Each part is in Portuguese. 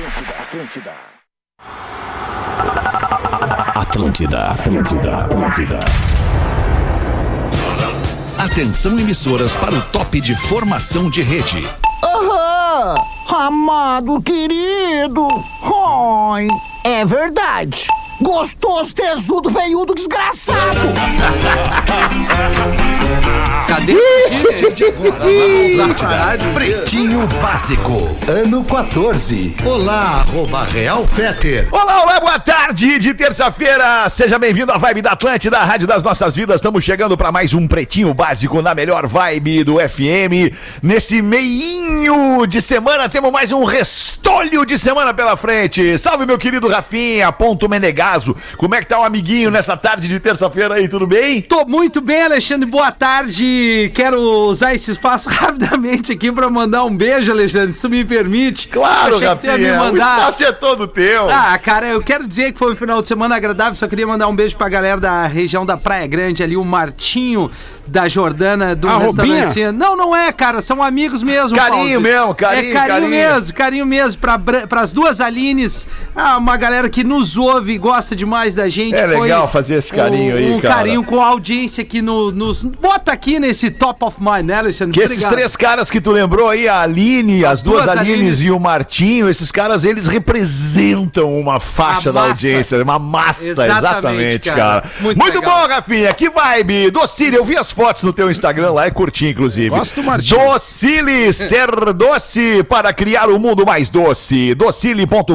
Atlântida, Atlântida, Atlântida, Atlântida. Atenção emissoras para o top de formação de rede. Aham! Amado querido! Oi! É verdade! Gostoso, tesudo, veiudo, desgraçado! Cadê o Pretinho Básico, ano 14. Olá, arroba Real Feter. Olá, olá, boa tarde de terça-feira. Seja bem-vindo à Vibe da Atlântida, a Rádio das Nossas Vidas. Estamos chegando para mais um Pretinho Básico na melhor vibe do FM. Nesse meinho de semana, temos mais um restolho de semana pela frente. Salve, meu querido Rafinha, ponto Menegaso. Como é que tá o amiguinho nessa tarde de terça-feira aí, tudo bem? Tô muito bem, Alexandre. Boa tarde. Quero usar esse espaço rapidamente aqui pra mandar um beijo, Alexandre, se tu me permite. Claro, Rafinha, me o mandar. espaço é todo teu. Ah, cara, eu quero dizer que foi um final de semana agradável. Só queria mandar um beijo pra galera da região da Praia Grande ali, o Martinho da Jordana do A restaurante. Não, não é, cara, são amigos mesmo. Carinho Paulo. mesmo, carinho, É carinho, carinho. mesmo, carinho mesmo. Pra, Bra- pras duas Alines, ah, uma galera que nos ouve e gosta demais da gente. É legal fazer esse carinho um, aí, um cara. carinho com a audiência aqui no, nos. Bota aqui nesse top of mind, né, Alexandre? Que esses Obrigado. três caras que tu lembrou aí, a Aline, as, duas, duas Alines, Alines. e o Martinho, esses caras, eles representam uma faixa da audiência, uma massa, Exatamente, exatamente, cara. cara. Muito, Muito bom, Rafinha, que vibe. Docile, eu vi as fotos no teu Instagram lá e curti, inclusive. Gosto, Martinho. Docile, ser doce para criar o mundo mais doce. Docile.com.br,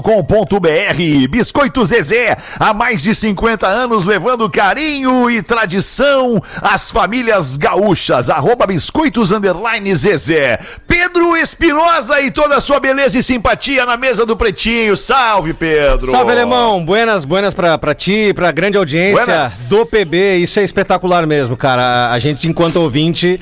Biscoito Zezé, há mais de 50 anos levando carinho e tradição às famílias gaúchas. Arroba Biscoitos Underline Zezé. Pedro Espinosa e toda a sua beleza e simpatia na mesa do Pretinho. Salve, Pedro. Salve, alemão. Buenas, buenas pra, pra ti, pra grande audiência Buenas. do PB. Isso é espetacular mesmo, cara. A, a gente, enquanto ouvinte,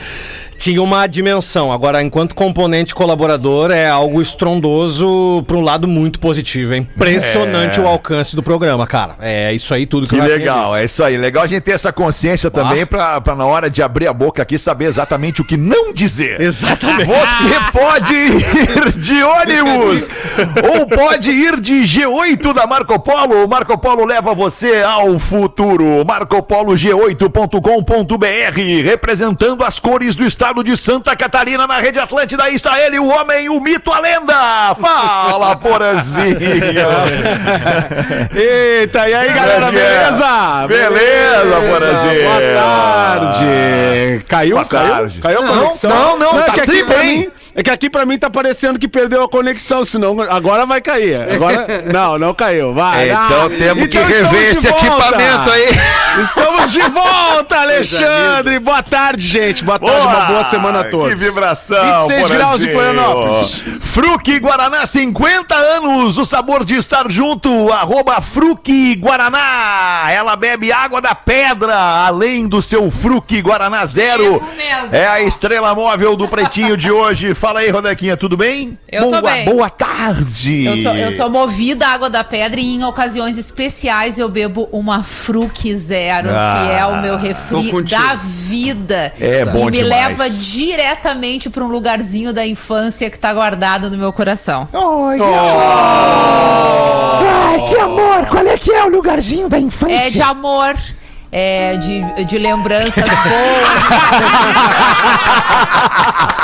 tinha uma dimensão. Agora, enquanto componente colaborador, é algo estrondoso pra um lado muito positivo. É impressionante É. o alcance do programa, cara. É isso aí tudo que, Que Rafinha legal, é isso aí. Legal a gente ter essa consciência também pra, pra na hora de abrir a boca aqui saber exatamente o que não dizer. Exatamente. Você pode ir de ônibus ou pode ir de G8 da Marco Polo. O Marco Polo leva você ao futuro. MarcoPoloG8.com.br representando as cores do estado de Santa Catarina na Rede Atlântida. Aí está ele, o homem, o mito, a lenda. Fala, Porazinho. Eita, e aí, galera, beleza? Beleza, Porazinho. Boa tarde. Caiu? Boa caiu? tarde. Caiu a Não, conexão? não, não, é tá que aqui bem. mim- É que aqui pra mim tá parecendo que perdeu a conexão, senão agora vai cair. Agora, não, não caiu, vai. É, Ah, então temos que então rever estamos de esse volta. equipamento aí. Estamos de volta, Alexandre. Boa tarde, gente. Boa tarde, uma boa semana a todos. Que vibração. 26 graus em. Florianópolis. Fruque Guaraná, 50 anos. O sabor de estar junto. Arroba Fruque Guaraná. Ela bebe água da pedra, além do seu Fruque Guaraná Zero. É a estrela móvel do Pretinho de hoje. Fala aí, Rodequinha, tudo bem? Eu boa, tô bem. Boa tarde. Eu sou, eu sou movida à água da pedra e em ocasiões especiais eu bebo uma Fruc Zero, Ah, que é o meu tô refri da vida. É bom E me demais. leva diretamente para um lugarzinho da infância que tá guardado no meu coração. Ai, que amor! Qual é que é o lugarzinho da infância? É de amor. É de, de lembranças boas.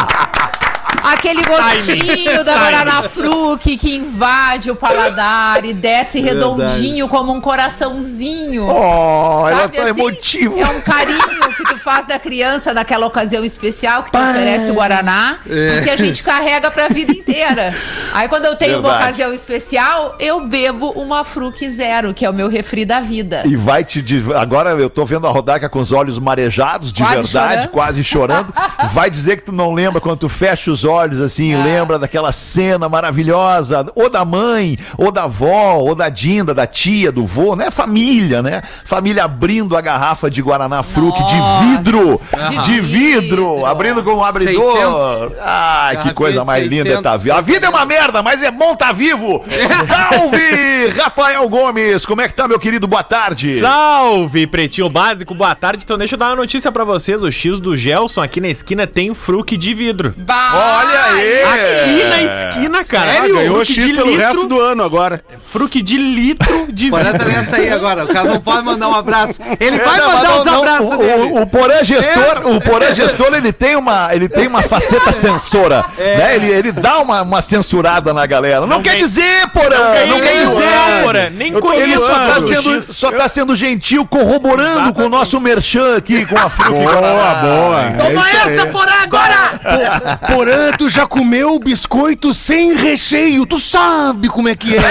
Aquele gostinho da Guaraná Fruc que invade o paladar e desce redondinho como um coraçãozinho. Oh, ela Sabe tá assim? emotiva. É um carinho que tu faz da criança naquela ocasião especial que tu oferece o Guaraná e que a gente carrega pra vida inteira. Aí quando eu tenho uma Verdade. ocasião especial, eu bebo uma Fruc Zero, que é o meu refri da vida. E vai te. Agora eu tô vendo a Rodaca com os olhos marejados, de Quase verdade, chorando. quase chorando. Vai dizer que tu não lembra quando tu fecha os olhos assim, Ah. lembra daquela cena maravilhosa, ou da mãe, ou da avó, ou da Dinda, da tia, do vô, né? Família, né? Família abrindo a garrafa de Guaraná Fruc de vidro, de de vidro, vidro. abrindo com um abridor. 600. Ai, que coisa mais linda é 600. tá vivo. A vida é uma merda, mas é bom tá vivo. Salve, Rafael Gomes. Como é que tá, meu querido? Boa tarde. Salve, Pretinho Básico, boa tarde. Então deixa eu dar uma notícia pra vocês. O X do Gelson aqui na esquina tem um fruque de vidro. Bah, Olha Aê! Aqui na cara. Ah, ganhou Fruque X de pelo litro, resto do ano agora. Fruque de litro de Porã tá nessa aí agora. O cara não pode mandar um abraço. Ele vai É, Não, mandar mas os não, não, abraços o, dele. O, o Porã gestor, o Porã gestor, ele tem uma, ele tem uma faceta censora, né? Ele, ele dá uma, uma censurada na galera. Não, quer dizer, Porã, não, quer dizer. Porã, nem Ele só tá, sendo, só tá sendo gentil, corroborando com o nosso merchan aqui, com a Fruque Boa, Guaraná. boa. Toma É aí. essa, Porã, agora! Porã, tu já comeu biscoito sem recheio, tu sabe como é que é.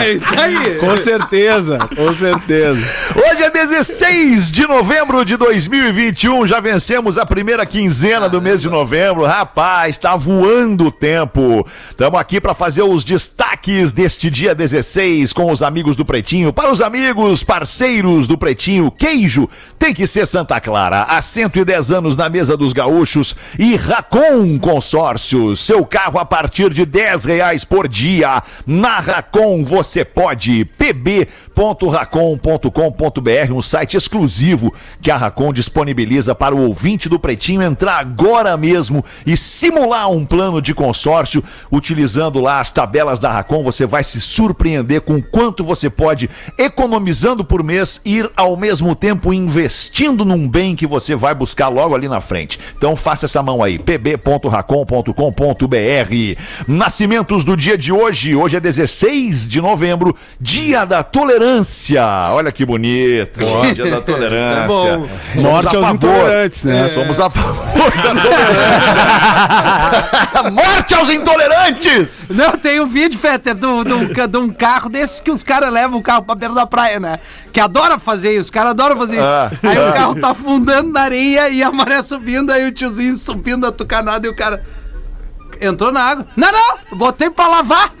É isso aí. Com certeza, com certeza. Hoje é 16 de novembro de 2021, já vencemos a primeira quinzena do mês de novembro. Rapaz, tá voando o tempo. Estamos aqui para fazer os destaques deste dia 16 com os amigos do Pretinho. Para os amigos, parceiros do Pretinho, queijo tem que ser Santa Clara. Há 110 anos na mesa dos gaúchos e Racon Consórcios. Seu carro a partir de 10 reais por dia. Na Racon você pode. pb.racon.com.br, um site exclusivo que a Racon disponibiliza para o ouvinte do Pretinho entrar agora mesmo e simular um plano de consórcio utilizando lá as tabelas da Racon. Você vai se surpreender com quanto você pode economizando por mês ir ao mesmo tempo investindo num bem que você vai buscar logo ali na frente. Então faça essa mão aí, pb.racon.com.br. Nascimentos do dia de hoje, hoje é 16 de novembro, dia da tolerância. Olha que bonito, dia da tolerância. bom. Somos Morte aos intolerantes, né? É, Somos a favor da tolerância. Morte aos intolerantes! Não, tem um vídeo, Fetter, de um- carro desses que os caras levam o carro pra beira da praia, né? Que adora fazer isso, os caras adoram fazer isso. Ah, aí ah. o carro tá afundando na areia e a maré subindo, aí o tiozinho subindo a tucanada e o cara. Entrou na água. Não, não! Botei pra lavar!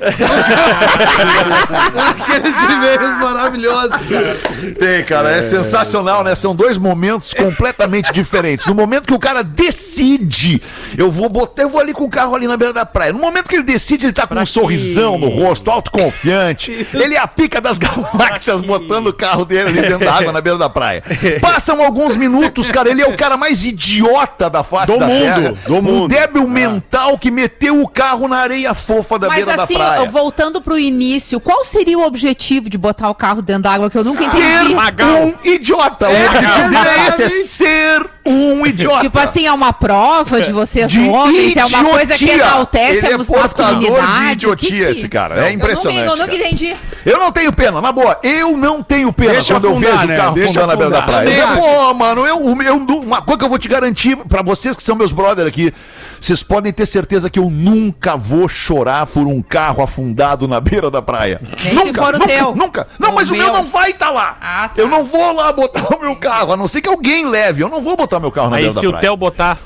Aqueles e-mails maravilhosos, cara. Tem, cara, é, sensacional, né? São dois momentos completamente diferentes. No momento que o cara decide, eu vou botar, eu vou ali com o carro ali na beira da praia. No momento que ele decide, ele tá com um sorrisão no rosto, autoconfiante. Ele é a pica das galáxias botando o carro dele ali dentro da água na beira da praia. Passam alguns minutos, cara, ele é o cara mais idiota da face Do da mundo, terra. do Um mundo. débil mental que meteu o carro na areia fofa da Mas beira assim, da praia. voltando pro início, qual seria o objetivo de botar o carro dentro da água que eu nunca Ser entendi? um idiota. O objetivo dele é esse, é ser um idiota. Tipo assim, é uma prova de vocês De homens, é uma coisa que idiotia. enaltece Ele é a de masculinidade. idiotia, O que esse cara. É Eu impressionante. eu nunca cara. entendi. Eu não tenho pena, na boa. Eu não tenho pena Deixa quando eu afundar, vejo né? o carro Deixa afundando na beira da afundar. praia. Eu, Também pô, mano, eu, eu, uma coisa que eu vou te garantir pra vocês que são meus brother aqui, vocês podem ter certeza que eu nunca vou chorar por um carro afundado na beira da praia. Nem se nunca, for o nunca, teu. nunca. Não, O mas o meu meu. não vai estar lá. Ah, tá. Eu não vou lá botar o meu carro, a não ser que alguém leve. Eu não vou botar meu carro na Aí beira da se o. Theo botar.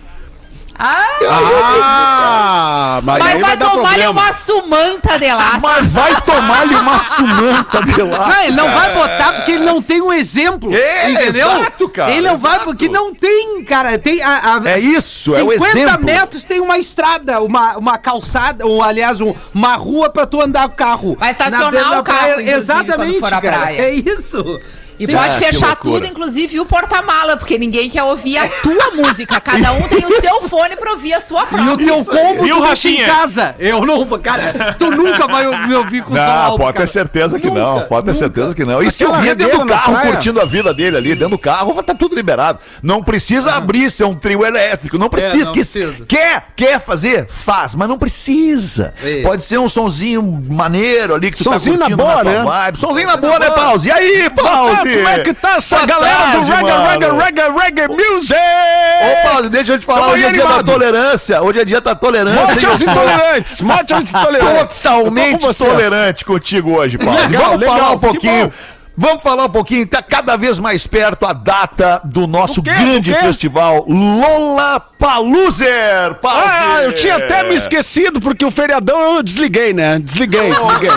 Ah, Ah, mas, mas vai tomar-lhe uma sumanta de laço. Mas vai tomar-lhe uma sumanta de lá. Não, ele não vai botar porque ele não tem um exemplo. É, entendeu? exato, cara, Ele não vai exato. porque não tem, cara. Tem a, a- É isso, é o 50 exemplo. metros tem uma estrada, uma, uma calçada, ou aliás, um- uma rua pra tu andar com o carro. Vai estacionar o carro, praia. Exatamente, cara. É isso. E Sim. pode Ah, fechar tudo, inclusive o porta-mala, porque ninguém quer ouvir a tua música. Cada um tem o seu fone pra ouvir a sua E o própria. teu combo tu deixa em casa. Eu não vou, cara. Tu nunca vai me ouvir com som Não, alto, pode cara. ter certeza que Nunca, não. Pode ter nunca. certeza que não. E se Aquela eu vir dentro do na carro curtindo a vida dele ali, dentro do carro, vai estar tudo liberado. Não precisa abrir ser um trio elétrico. Não precisa. É, não Que- precisa. Quer, quer fazer? Faz, mas não precisa. É. Pode ser um sonzinho maneiro ali que tu Sonzinho tá na curtindo boa, tua né? vibe. Sonzinho na boa, né, Pause? E aí, Pause? Como é que tá essa Boa galera tarde, do reggae, mano. reggae, reggae, reggae music? Ô, Pause, deixa eu te falar. Tamo Hoje é dia da tolerância. Hoje é dia da tolerância. Morte aos intolerantes, morte aos intolerantes. totalmente com tolerante contigo hoje, Paulo. Legal, Vamos legal, falar um pouquinho. Vamos falar um pouquinho, tá cada vez mais perto a data do nosso Do grande Do festival Lola Paluser. Ah, eu tinha até me esquecido, porque o feriadão eu desliguei, né? Desliguei, desliguei.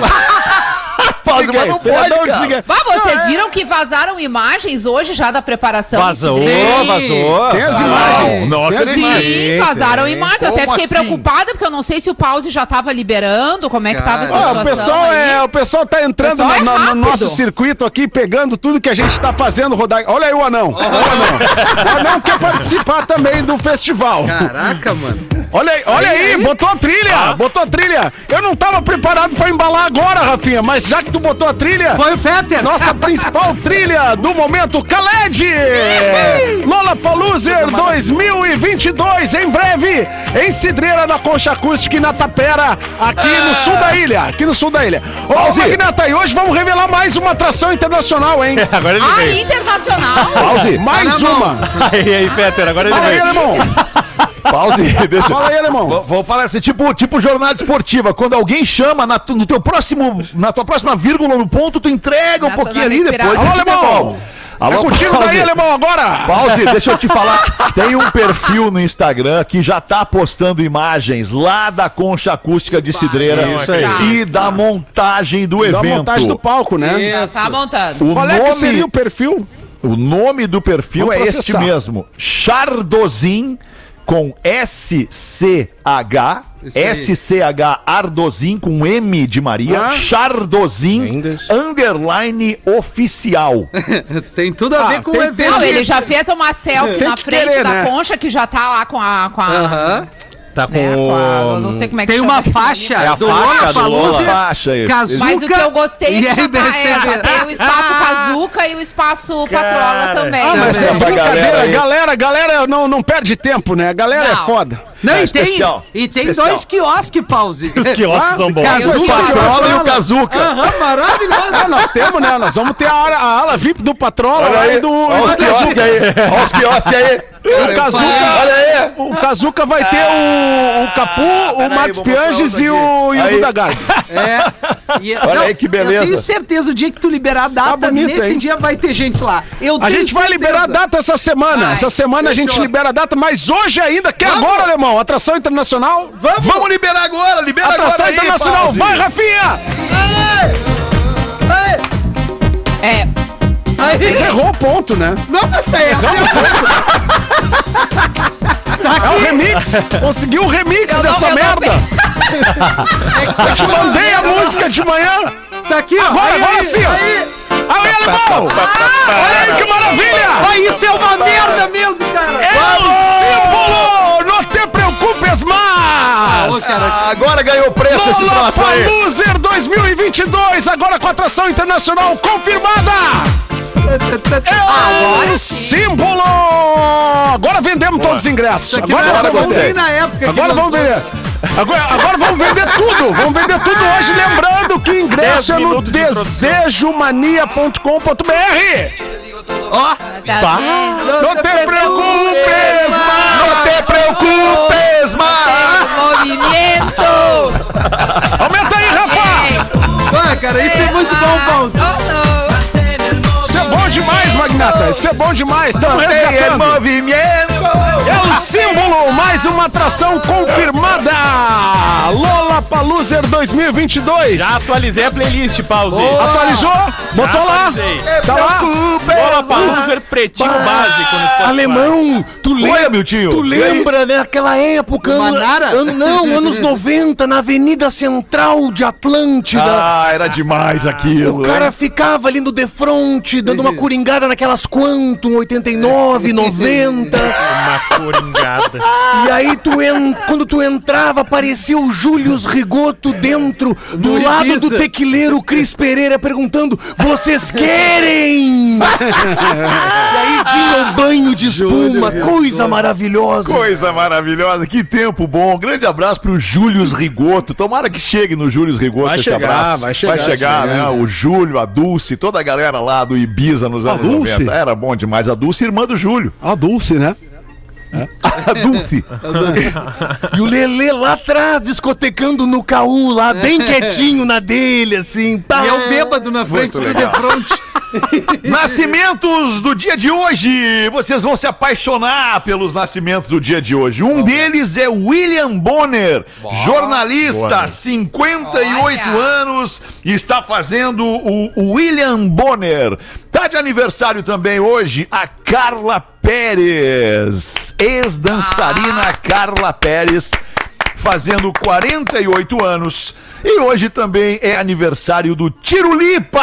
Pause, mas não pode, cara. Bah, vocês viram que vazaram imagens hoje já da preparação? Vazou, Sim. vazou. Tem as Não, imagens. não imagens. Sim, vazaram imagens. Eu até fiquei assim? preocupada, porque eu não sei se o pause já tava liberando, como é que tava essa Ah, situação o pessoal aí. é, o pessoal tá entrando pessoal no, é no- no rápido. nosso circuito aqui, pegando tudo que a gente tá fazendo rodar. Olha aí o anão. O anão. O anão quer participar também do festival. Caraca, mano. Olha aí, olha aí, aí. botou a trilha, botou a trilha. Eu não tava preparado pra embalar agora, Rafinha, mas já que tu botou a trilha, Foi o Fetter. nossa principal trilha do momento, Khaled! Lola Paluser 2022, em breve, em Cidreira, na Concha Acústica e na Tapera, aqui no sul da ilha, aqui no sul da ilha. Ô, Magnata, e hoje vamos revelar mais uma atração internacional, hein? Agora ele Ah, veio. internacional? Pause, Mais Tá na mão. uma. Aí, aí, Peter, agora ele Fala aí, veio. alemão. Pause, deixa. Fala aí, alemão. Vou- Vou falar assim, tipo, tipo jornada esportiva. Quando alguém chama na, tu- no teu próximo, na tua próxima vírgula no ponto, tu entrega um Já tô pouquinho ali depois. Alô, alemão. devolve. É contigo daí, Pause. alemão, agora. Pause, deixa eu te falar. Tem um perfil no Instagram que já tá postando imagens lá da concha acústica de Cidreira Isso aí. e da montagem do Da evento. montagem do palco, né? Já tá montando. O Qual é que seria o nome, perfil? o nome do perfil Vamos é este mesmo. Chardozin com SCH. SCH Ardozin com M de Maria, Ah. Chardozin underline oficial. Tem tudo a ver Ah, com tem- o evento. Não, ele já fez uma selfie Tem na frente querer, da né? concha, que já tá lá com a... Com a Aham. Tá com né, com a- não sei como é que Tem chama uma faixa. É a do faixa Lola do Palusa, Lola. Faixa, isso. Kazuca Mas o que eu gostei é que já, tá, é, tem o espaço Kazuca e o espaço Patrola também. Ah, mas é Também. Pra galera. Galera, galera não, não perde tempo, né? A galera é foda. Não, É, e tem, especial. e tem Especial. dois quiosques, pause. Os quiosques são bons. O Patrola e o Kazuca. Aham, maravilhoso. É, nós temos, né? Nós vamos ter a, ala- a ala VIP do Patrola Olha e aí, do. olha os quiosques aí, olha os quiosques aí. O Kazuca, Olha aí. o Kazuca vai ter o, o Capu, o peraí, Matos vou mostrar Pianges e o, e o. Duda Garbi. É. E- Olha aí que beleza. Eu tenho certeza, o dia que tu liberar a data, Tá bonito, nesse hein? dia vai ter gente lá. Eu A gente vai certeza. liberar a data essa semana. Vai. Essa semana a gente libera a data, mas hoje ainda, que é Vamos. agora, alemão. Atração internacional. Vamos! Vamos liberar agora, libera Atração agora aí, internacional. Pause. Vai, Rafinha! É, Você errou o ponto, né? Não, mas tá errado. É o remix. Conseguiu o remix Eu não- dessa não merda. Eu te mandei a música de manhã. Tá aqui, ó. Agora, Aí, agora aí, sim, aí. Aí, alemão! Olha aí que maravilha! Ah, isso é uma merda mesmo, cara. É o símbolo! Cara, Ah, Agora ganhou preço esse troço aí. Paluser 2022, agora com atração internacional confirmada! É o símbolo! Agora vendemos todos os ingressos. Agora, vamos vir na época. Agora vamos vender. Agora, agora vamos vender tudo. Vamos vender tudo hoje. Lembrando que ingresso é no de desejomania.com.br. Ó, tá vendo? Não te preocupes, Não Aumenta aí, rapaz. ah, cara, isso é muito bom, Paulo. Isso é bom demais, Magnata. Isso é bom demais. Estamos resgatando. movimento. É o símbolo, mais uma atração confirmada. Lola Paluser 2022. Já atualizei a playlist, pause. Atualizou? Botou lá? atualizei. Tá lá? Bola Paluser Pretinho Básico no Spotify. Alemão, tu Oi, lembra? Miltinho. Tu E aí? lembra daquela época? Do ano- Manara? ano- não, anos 90, na Avenida Central de Atlântida. Ah, era demais aquilo. O cara hein? ficava ali no defronte, dando uma coringada naquelas Quantum 89, 90. Uma coringada. e aí, tu en- quando tu entrava, aparecia o Július Rigoto dentro, do No lado Ibiza. do tequileiro Cris Pereira, perguntando: Vocês querem? e aí vinha o banho de espuma, coisa maravilhosa. Coisa maravilhosa, que tempo bom. Grande abraço pro Július Rigoto. Tomara que chegue no Július Rigoto Vai esse chegar, abraço. vai chegar, vai chegar né? O Júlio, a Dulce, toda a galera lá do Ibiza nos anos Dulce? 90. Era bom demais. A Dulce, irmã do Júlio. A Dulce, né? A Dulce. E o Lelê lá atrás, discotecando no caú lá, bem quietinho na dele, assim. Pá. E eu bêbado na frente do defronte. Nascimentos do dia de hoje. Vocês vão se apaixonar pelos nascimentos do dia de hoje. Um deles é William Bonner, jornalista, 58 Olha. anos, e está fazendo o o William Bonner. Tá de aniversário também hoje a Carla Pérez, ex-dançarina Carla Pérez fazendo 48 anos. E hoje também é aniversário do Tirulipa!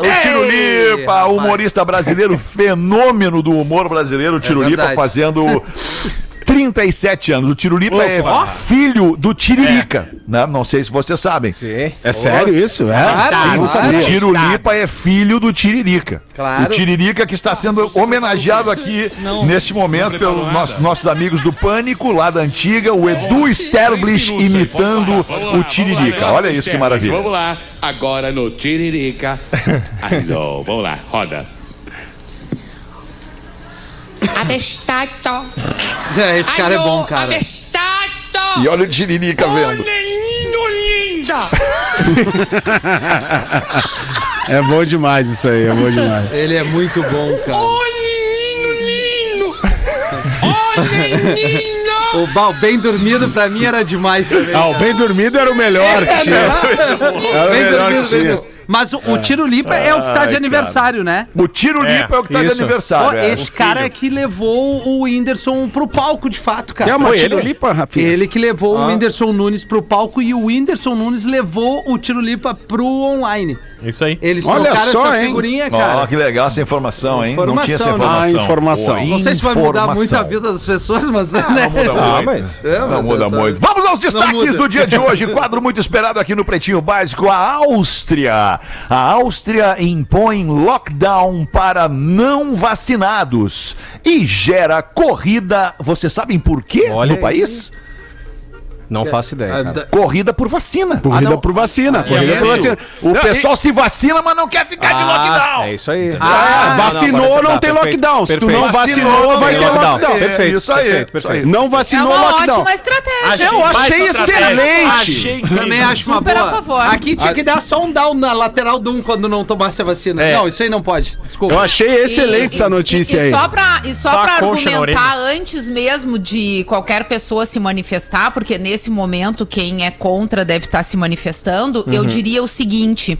O Ei, Tirulipa, rapaz. humorista brasileiro, fenômeno do humor brasileiro, o Tirulipa verdade. fazendo 37 anos. O Tirulipa é filho do Tiririca, né? Não sei se vocês sabem. Sim. É sério isso? É? Claro, Sim, não claro. O Tirulipa é filho do Tiririca. Claro. O Tiririca que está sendo homenageado aqui neste momento pelos nossos, nossos amigos do Pânico, lá da antiga, o Edu Sterblish imitando o Tiririca. Olha isso que maravilha. Vamos lá, agora no Tiririca. Alô, vamos lá, roda. Abestato. É, Esse cara é bom, cara. Abestato. E olha o Tiririca vendo. Menino linda! É bom demais isso aí, é bom demais. Ele é muito bom, cara. Ô menino lindo! Ô menino! O Bal bem dormido pra mim era demais também. Ah, o bem dormido era o melhor que tinha. Era o bem melhor dormido, que bem tinha. dormido. Mas o, o Tiro Lipa é o que tá de Ai, aniversário, né? O Tirolipa é, o que tá de isso. Ó, aniversário. é. esse cara é que levou o Whindersson pro palco, de fato, cara. É uma Foi ele? Tirulipa, Rafinha? Ele que levou o Whindersson Nunes pro palco e o Whindersson Nunes levou o Tiro Lipa pro online. Isso aí. Eles Olha trocaram só, essa hein? figurinha, Ó, cara. que legal essa informação, hein? não tinha essa Informação, né? informação. Ah, informação. Pô, Não sei se vai mudar informação. muito a vida das pessoas, mas. né? Não muda Ah, muito. mas- É, Não mas muda é só- muito. Vamos aos Não destaques muda. do dia de hoje. Quadro muito esperado aqui no Pretinho Básico. A Áustria. A Áustria impõe lockdown para não vacinados e gera corrida. Vocês sabem por quê Olha no aí. país? Não faço ideia. Ah, cara. da- Corrida por vacina. Corrida Ah, não. por vacina. corrida Isso. por vacina. O Não, pessoal se vacina, mas não quer ficar de lockdown. É isso aí. Ah, não, vacinou, agora não, tá, tem perfeito, lockdown. Se tu perfeito. não vacinou, Vacinou, vai ter lockdown. lockdown. Perfeito, Isso aí, perfeito, isso aí. perfeito. Não É vacinou, uma lockdown. ótima estratégia. Eu achei excelente. Achei que Também acho uma boa. Aqui tinha que dar só um down na lateral do um quando não tomasse a vacina. É. Não, isso aí não pode. Desculpa. Eu achei excelente E- essa e- notícia e, aí. E só pra argumentar antes mesmo de qualquer pessoa se manifestar, porque nesse momento quem é contra deve estar se manifestando, eu Uhum. diria o seguinte: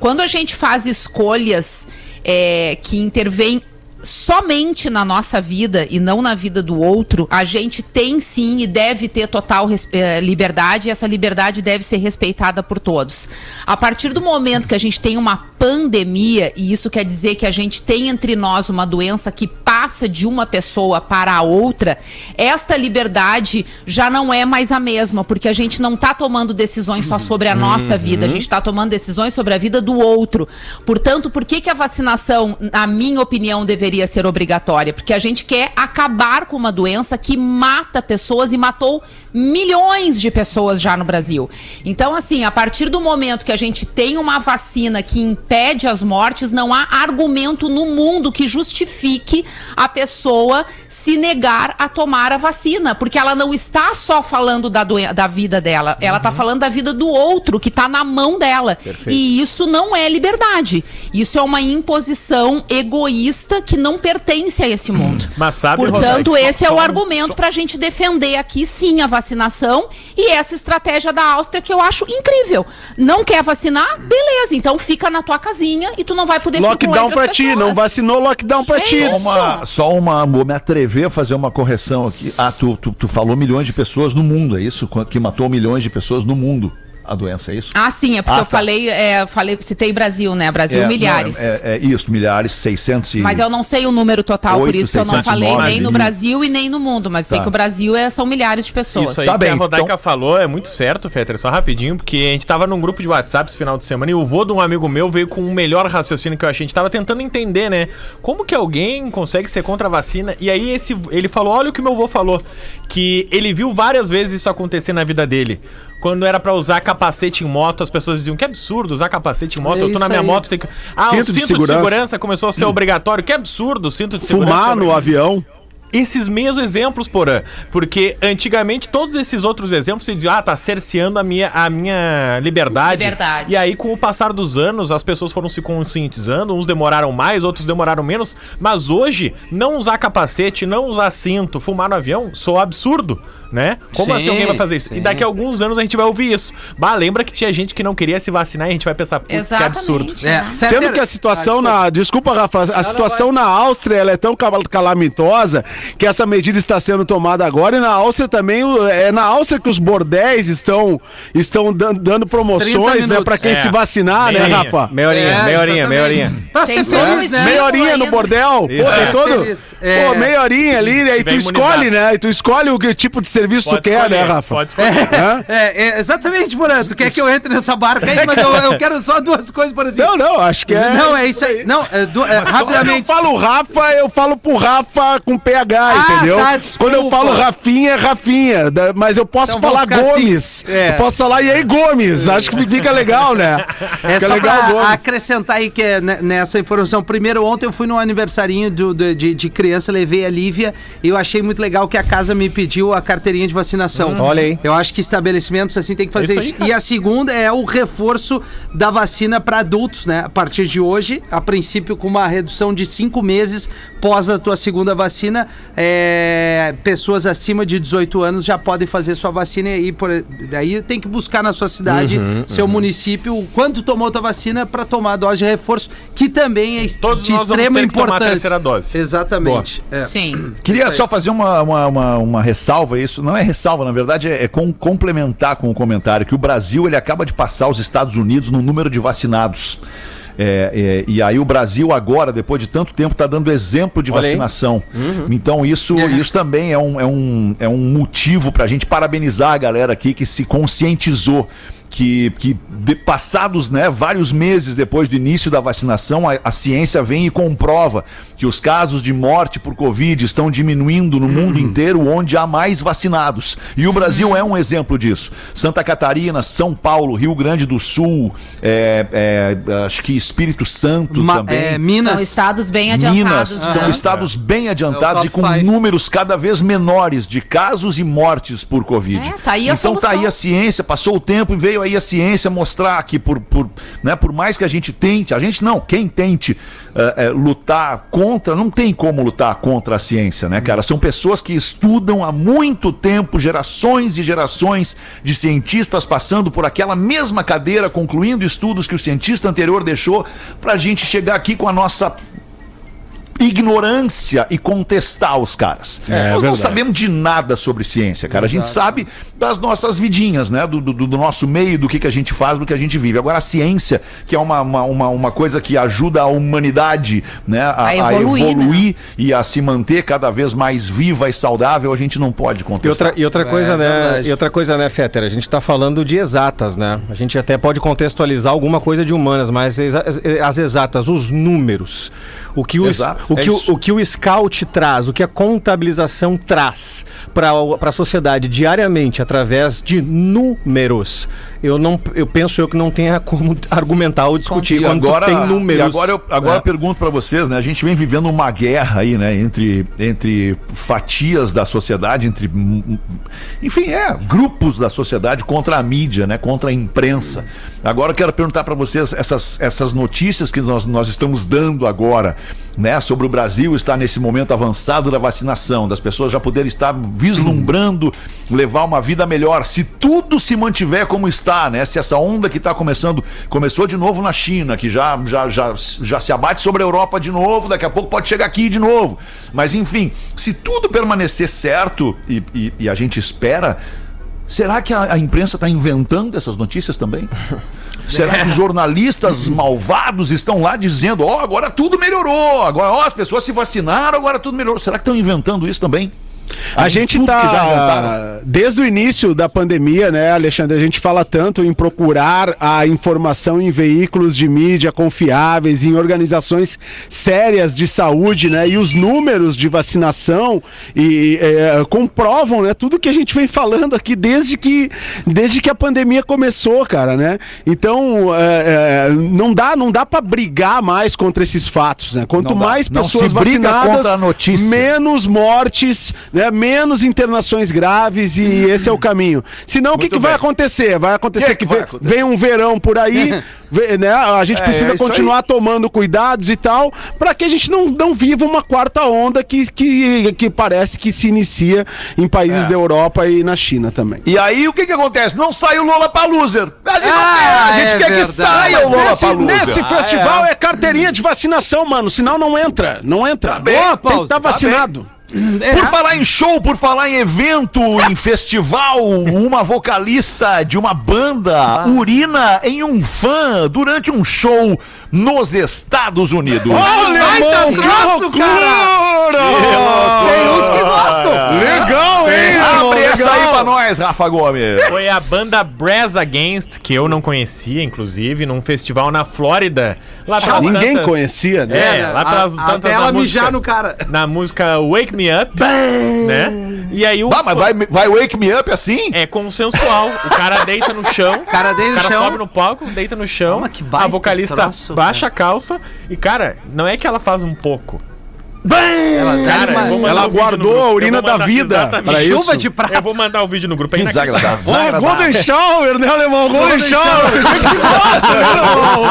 quando a gente faz escolhas é, que intervêm somente na nossa vida e não na vida do outro, a gente tem sim e deve ter total eh, liberdade e essa liberdade deve ser respeitada por todos. A partir do momento que a gente tem uma pandemia, e isso quer dizer que a gente tem entre nós uma doença que passa de uma pessoa para a outra, esta liberdade já não é mais a mesma, porque a gente não está tomando decisões só sobre a nossa vida, a gente está tomando decisões sobre a vida do outro. Portanto, por que, que a vacinação, na minha opinião, deveria ser obrigatória? Porque a gente quer acabar com uma doença que mata pessoas e matou milhões de pessoas já no Brasil. Então, assim, a partir do momento que a gente tem uma vacina que impede as mortes, não há argumento no mundo que justifique a pessoa se negar a tomar a vacina, porque ela não está só falando da, da vida dela, ela está falando da vida do outro que está na mão dela. E isso não é liberdade. Isso é uma imposição egoísta que não pertence a esse mundo. Mas sabe, Portanto, esse só- é o só um- argumento para a gente defender aqui, sim, a vacinação e essa estratégia da Áustria que eu acho incrível. Não quer vacinar? Beleza, então fica na tua casinha e tu não vai poder circular Lockdown as ti, não vacinou, lockdown pra É ti. isso. Uma, só uma, vou me atrever a fazer uma correção aqui. Ah, tu, tu, tu falou milhões de pessoas no mundo, é isso? Que matou milhões de pessoas no mundo a doença, é isso? Ah, sim, é porque Ah, eu tá. falei, é, eu falei, citei Brasil, né? Brasil, É, milhares. não, É, é isso, milhares, 600 e... Mas eu não sei o número total, por Oito, isso que eu não 609 falei nem no. Brasil e nem no mundo. Mas sei Tá. que o Brasil é, são milhares de pessoas. Isso aí Tá que bem, a Rodaica então- falou é muito certo, Fetter, só rapidinho, porque a gente tava num grupo de WhatsApp esse final de semana e o vô de um amigo meu veio com o melhor raciocínio que eu achei. A gente tava tentando entender, né? Como que alguém consegue ser contra a vacina? E aí esse, ele falou, olha o que meu vô falou, que ele viu várias vezes isso acontecer na vida dele. Quando era pra usar capacete em moto, as pessoas diziam que absurdo usar capacete em moto. É eu tô na isso minha aí. moto, tem que. Ah, Cinto o de cinto de segurança. segurança. começou a ser obrigatório. Que absurdo, o cinto de segurança. Fumar no avião. esses mesmos exemplos, Porã. Porque antigamente todos esses outros exemplos se diziam, ah, tá cerceando a minha, a minha liberdade. Liberdade. E aí, com o passar dos anos, as pessoas foram se conscientizando, uns demoraram mais, outros demoraram menos. Mas hoje, não usar capacete, não usar cinto, fumar no avião, soa absurdo, né? Como Sim, assim alguém vai fazer isso? sim. E daqui a alguns anos a gente vai ouvir isso. Bah, lembra que tinha gente que não queria se vacinar e a gente vai pensar, putz, que absurdo. É, Sendo que a situação Ah, na. Desculpa, Rafa, a situação na Áustria ela é tão cal- calamitosa que essa medida está sendo tomada agora. E na Áustria também, é na Áustria que os bordéis estão, estão dan- dando 30 promoções, né, pra quem É. se vacinar, né, Meia. Rafa? Meia horinha, É, meia horinha, meia horinha. Pra Tem ser feliz, né? Meia horinha no bordel? Pô, É. tem todo. É. Pô, meia horinha ali, né? E tu escolhe, né? E tu escolhe o que tipo de serviço tu quer, né, Rafa? Pode escolher. Hã? É, é, exatamente, Porã. Tu quer que eu entre nessa barca aí, mas eu, eu quero só duas coisas, por exemplo. Não, não, acho que é. Não, é isso aí. Não, é, du- é, Quando eu rapidamente. falo Rafa, eu falo pro Rafa com PH, Ah, entendeu? tá. Quando eu falo Rafinha, é Rafinha. Mas eu posso Então falar assim. Gomes. É. Eu posso falar e aí, Gomes. Acho que fica legal, né? É Fica só legal, pra Gomes. acrescentar aí que é ne- nessa informação. Primeiro, ontem eu fui no aniversarinho do- de, de- de criança, levei a Lívia e eu achei muito legal que a casa me pediu a carteirinha de vacinação. olha aí. Eu acho que estabelecimentos assim tem que fazer É isso. isso aí, e a segunda é o reforço da vacina para adultos, né? A partir de hoje, a princípio, com uma redução de cinco meses pós a tua segunda vacina, é, pessoas acima de 18 anos já podem fazer sua vacina e aí, por, daí tem que buscar na sua cidade, Uhum, seu município, o quanto tomou tua vacina para tomar a dose de reforço, que também é Todos de nós vamos extrema ter que tomar a importância. terceira dose. Exatamente. É. Sim. Queria só fazer uma, uma, uma, uma ressalva, isso não é ressalva, na verdade é, é com- complementar com o comentário, que o Brasil ele acaba de passar os Estados Unidos no número de vacinados. É, é, e aí o Brasil agora, depois de tanto tempo, está dando exemplo de vacinação. Então isso, isso também é um, é um, é um motivo para a gente parabenizar a galera aqui que se conscientizou. Que, que de- passados né, vários meses depois do início da vacinação, a, a ciência vem e comprova que os casos de morte por Covid estão diminuindo no mundo inteiro, onde há mais vacinados. E o Brasil é um exemplo disso. Santa Catarina, São Paulo, Rio Grande do Sul, é, é, acho que Espírito Santo Ma- também. é, São Minas. estados bem Minas adiantados. são né? estados bem É adiantados e com five. números cada vez menores de casos e mortes por Covid. É, tá aí a então tá solução. aí a ciência, passou o tempo e veio aí a ciência mostrar que por, por, né, por mais que a gente tente, a gente não, quem tente eh, lutar contra, não tem como lutar contra a ciência, né, cara? São pessoas que estudam há muito tempo, gerações e gerações de cientistas passando por aquela mesma cadeira, concluindo estudos que o cientista anterior deixou, pra gente chegar aqui com a nossa ignorância e contestar os caras. Nós não sabemos de nada sobre ciência, cara. A gente sabe das nossas vidinhas, né? Do, do, do nosso meio, do que, que a gente faz, do que a gente vive. Agora, a ciência, que é uma, uma, uma, uma coisa que ajuda a humanidade né? a, A a evoluir, evoluir, e a se manter cada vez mais viva e saudável, a gente não pode E contestar. outra, e outra coisa, É né? verdade. E outra coisa, né, Fetter? A gente tá falando de exatas, né? A gente até pode contextualizar alguma coisa de humanas, mas as exatas, os números. O que o, Exato, o, é que o, o que o scout traz, o que a contabilização traz para a sociedade diariamente através de números. Eu não eu penso eu que não tenha como argumentar ou discutir E quando agora, tem números. e agora eu, agora né? eu pergunto pra vocês, né? A gente vem vivendo uma guerra aí, né? Entre, entre fatias da sociedade, entre. Enfim, é, grupos da sociedade contra a mídia, né? Contra a imprensa. Agora eu quero perguntar pra vocês essas, essas notícias que nós, nós estamos dando agora, né? Sobre o Brasil estar nesse momento avançado da vacinação, das pessoas já poderem estar vislumbrando levar uma vida melhor, se tudo se mantiver como está, né? Se essa onda que está começando, começou de novo na China, que já, já, já, já se abate sobre a Europa de novo, daqui a pouco pode chegar aqui de novo. Mas enfim, se tudo permanecer certo e, e- e a gente espera, será que a, a imprensa está inventando essas notícias também? Será que jornalistas malvados estão lá dizendo, ó, agora tudo melhorou, agora ó, as pessoas se vacinaram, agora tudo melhorou. Será que estão inventando isso também? A gente tá, inventaram. desde o início da pandemia, né, Alexandre, a gente fala tanto em procurar a informação em veículos de mídia confiáveis, em organizações sérias de saúde, né, e os números de vacinação e é, comprovam, né, tudo que a gente vem falando aqui desde que, desde que a pandemia começou, cara, né? Então, é, é, não dá, não dá para brigar mais contra esses fatos, né? Quanto Não dá. mais Não pessoas vacinadas, menos mortes, né? menos internações graves e esse é o caminho. Senão, o que, que vai acontecer? Vai acontecer Que que, que vai vem, acontecer? vem um verão por aí, né? a gente É, precisa é continuar tomando cuidados e tal, para que a gente não, não viva uma quarta onda que, que, que parece que se inicia em países É. da Europa e na China também. E aí, o que que acontece? Não sai o Lola Paluser. A gente, não Ah, quer, a gente é quer que verdade. saia o Lola Nesse, Paluser. nesse festival é. carteirinha de vacinação, mano. Senão não entra. Não entra. Tá bem. Tem Paulo, que estar tá vacinado. Por falar em show, por falar em evento, em festival, uma vocalista de uma banda urina em um fã durante um show nos Estados Unidos. Olha, irmão, que troço, loucura! Tem uns que gostam. Legal, hein? Abre essa aí legal. pra nós, Rafa Gomes. Foi a banda Brass Against, que eu não conhecia, inclusive, num festival na Flórida. Lá Ninguém tantas- conhecia, né? É, É, lá a- pelas até ela na mijar música- no cara. Na música Wake Me Up, né? E aí o Ah, mas vai, vai wake me up assim? é consensual. O cara deita no chão. cara deita no o cara chão. sobe no palco, deita no chão. Calma, que baita a vocalista troço, baixa a calça. E, cara, não é que ela faz um pouco. Ela dá Cara, uma- Ela vídeo no guardou a urina da vida pra Chuva isso. de prata. Eu vou mandar o vídeo no grupo. É Desagradável. Desagradável. Golden Shower, né, alemão? Golden Shower. Tem gente que gosta, né, alemão?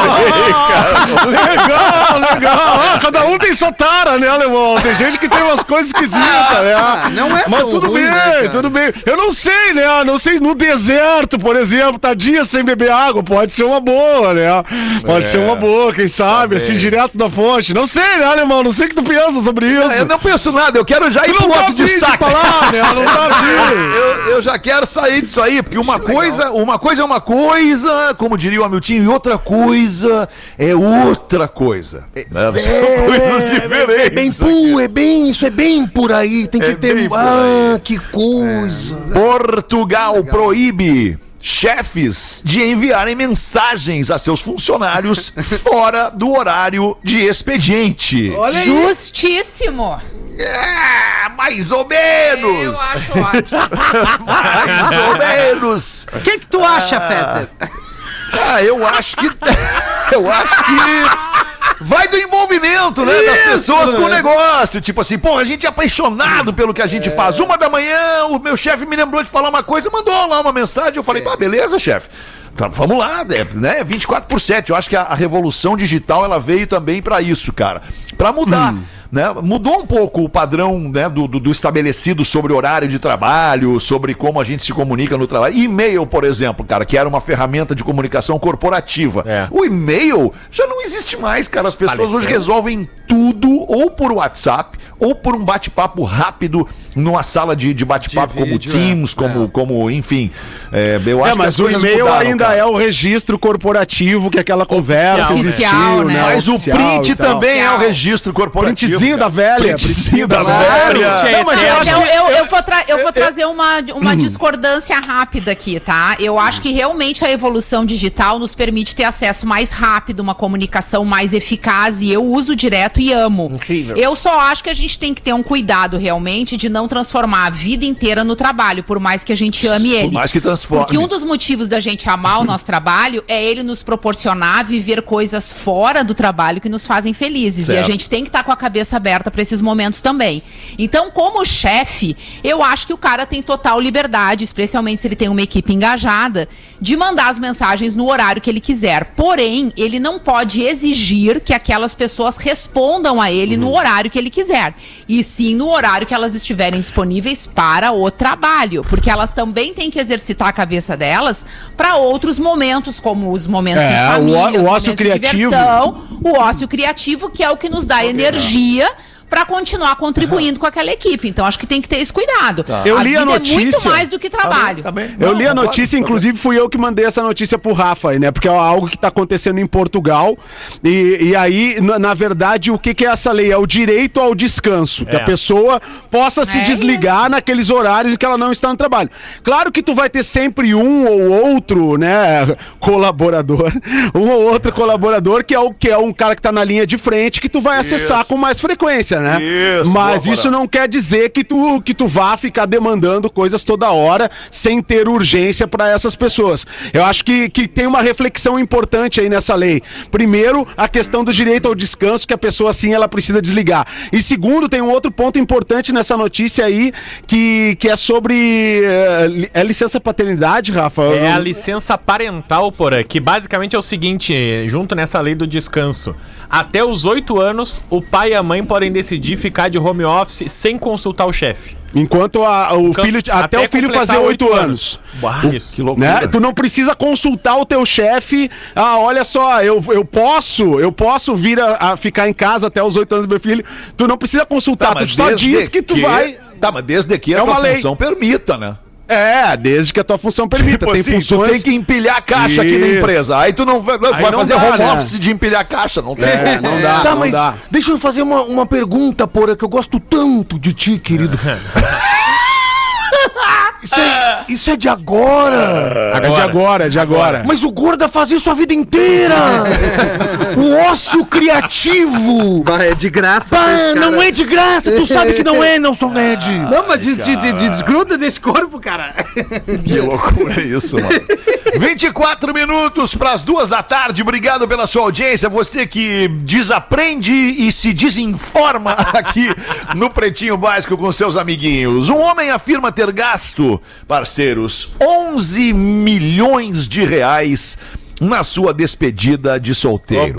Legal, legal. Ah, cada um tem sua tara, né, alemão? Tem gente que tem umas coisas esquisitas, né? Ah, não é Mas tudo ruim, bem, né, tudo bem. Eu não sei, né? Não sei, no deserto, por exemplo, tá dias sem beber água, pode ser uma boa, né? Pode ser uma boa, quem sabe, assim, direto da fonte. Não sei, né, alemão? Não sei o que tu pensa sobre isso. Eu não penso nada, eu quero já ir pro outro de destaque. falar, né? Não. Eu, eu já quero sair disso aí, porque uma coisa, uma coisa é uma coisa, como diria o Hamilton, e outra coisa é outra coisa. Né? São coisas diferentes. É bem pum, é bem, isso é bem por aí. Tem que É ter. Ah, que coisa. Portugal proíbe chefes de enviarem mensagens a seus funcionários fora do horário de expediente. Justíssimo. É, mais ou menos. Eu acho ótimo. Mais ou menos. O que que tu acha, Fetter? Ah, eu acho que. Eu acho que. Vai do envolvimento, né? das pessoas com o negócio. Tipo assim, porra, a gente é apaixonado pelo que a gente faz. Uma da manhã, o meu chefe me lembrou de falar uma coisa, mandou lá uma mensagem. Eu falei, pá, beleza, chefe. Tá, vamos lá, é, né? 24 por 7. Eu acho que a, a revolução digital ela veio também pra isso, cara. Pra mudar. Né? Mudou um pouco o padrão né, do, do- do estabelecido sobre horário de trabalho, sobre como a gente se comunica no trabalho. E-mail, por exemplo, cara, que era uma ferramenta de comunicação corporativa. É. O e-mail já não existe mais, cara. As pessoas Faleceu. hoje resolvem tudo ou por WhatsApp ou por um bate-papo rápido numa sala de, de bate-papo como vídeo, Teams, é. como, como, enfim. É, eu acho É, que mas as o e-mail mudaram, ainda cara. é o registro corporativo que aquela conversa Oficial, existiu, né? né? Mas o Oficial print e tal. também é o registro corporativo. Printzinho cara. da velha. Printzinho da velha. Tinha Não, mas eu eterno. acho que- eu, eu vou, tra- eu vou trazer uma, uma discordância rápida aqui, tá? Eu acho que realmente a evolução digital nos permite ter acesso mais rápido, uma comunicação mais eficaz, e eu uso direto e amo. Eu só acho que a gente tem que ter um cuidado realmente de não transformar a vida inteira no trabalho, por mais que a gente ame ele. mais que transforme. Porque um dos motivos da gente amar o nosso trabalho é ele nos proporcionar viver coisas fora do trabalho que nos fazem felizes. E a Certo. gente tem que estar com a cabeça aberta para esses momentos também. Então, como chefe, eu acho que o cara tem total liberdade, especialmente se ele tem uma equipe engajada, de mandar as mensagens no horário que ele quiser. Porém, ele não pode exigir que aquelas pessoas respondam a ele no horário que ele quiser. E sim no horário que elas estiverem disponíveis para o trabalho. Porque elas também têm que exercitar a cabeça delas para outros momentos, como os momentos É, em o família, o os ócio criativo. diversão, o ócio criativo, que é o que nos dá energia pra continuar contribuindo com aquela equipe. Então acho que tem que ter esse cuidado. Eu li a vida é muito notícia. mais do que trabalho. Tá bem? Eu Não, li a notícia, tá inclusive fui eu que mandei essa notícia pro Rafa aí, né? Porque é algo que tá acontecendo em Portugal. E, e aí, na, na verdade, o que, que é essa lei? É o direito ao descanso. Que É. a pessoa possa se É desligar naqueles horários em que ela não está no trabalho. Claro que tu vai ter sempre um ou outro, né, colaborador, um ou outro colaborador que é o que é um cara que tá na linha de frente que tu vai acessar com mais frequência, né? Isso, Mas boa, isso não quer dizer que tu, que tu vá ficar demandando coisas toda hora sem ter urgência para essas pessoas. Eu acho que, que tem uma reflexão importante aí nessa lei. Primeiro, a questão do direito ao descanso, que a pessoa sim ela precisa desligar. E segundo, tem um outro ponto importante nessa notícia aí, que, que é sobre. li- É licença paternidade, Rafa? É a licença parental, porra, que basicamente é o seguinte, junto nessa lei do descanso. Até os oito anos, o pai e a mãe podem decidir ficar de home office sem consultar o chefe. Enquanto a- o filho. Até, até o filho fazer oito anos. Isso. Que loucura. Né? Tu não precisa consultar o teu chefe. Ah, olha só, eu, eu posso, eu posso vir a, a ficar em casa até os oito anos do meu filho. Tu não precisa consultar, Tá, tu só diz que tu vai. Tá, mas desde que É a uma tua lei. função permita, né? É, desde que a tua função permita. Tipo tem assim, tu funções. tem que empilhar a caixa aqui na Isso. empresa. Aí tu não vai, vai não fazer dá, home né? office de empilhar a caixa, não tem. É, não dá, Tá, não mas dá. deixa eu fazer uma, uma pergunta, porra, que eu gosto tanto de ti, querido. Isso é, isso é de agora. É de agora, é de agora. Mas o Gorda faz isso a vida inteira. o ócio criativo. Bah, é de graça. cara. não é de graça. Tu sabe que não é, Nelson Ned. Não, mas de, de- de- de- desgruda desse corpo, cara. Que loucura isso, mano. 24 minutos para as duas da tarde. Obrigado pela sua audiência. Você que desaprende e se desinforma aqui no Pretinho Básico com seus amiguinhos. Um homem afirma ter gasto, parceiros, 11 milhões de reais na sua despedida de solteiro.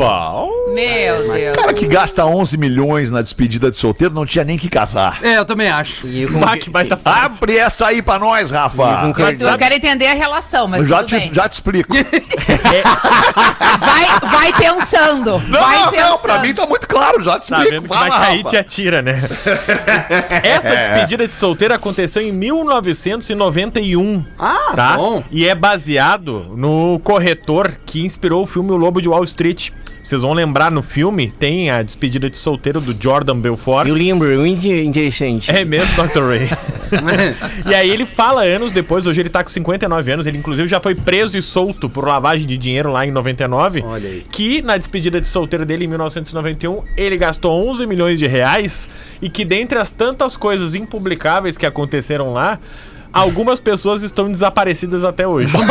Meu Deus. O cara que gasta 11 milhões na despedida de solteiro não tinha nem que casar. É, eu também acho. Bah, que baita. Abre essa aí pra nós, Rafa. Eu, eu quero entender a relação, mas Eu já tudo te, bem. já te explico. Vai, vai pensando. Não, vai não, pensando. não, pra mim tá muito claro, já te Tá explico. vendo que vai cair, te atira, né? Essa despedida de solteiro aconteceu em 1991. Ah, tá? bom. E é baseado no corretor que inspirou o filme O Lobo de Wall Street. Vocês vão lembrar no filme, tem a despedida de solteiro do Jordan Belfort. Eu lembro, muito interessante. É mesmo, Dr. Ray. e aí ele fala anos depois, hoje ele tá com 59 anos, ele inclusive já foi preso e solto por lavagem de dinheiro lá em 99. Olha aí. Que na despedida de solteiro dele em 1991, ele gastou 11 milhões de reais e que dentre as tantas coisas impublicáveis que aconteceram lá, algumas pessoas estão desaparecidas até hoje.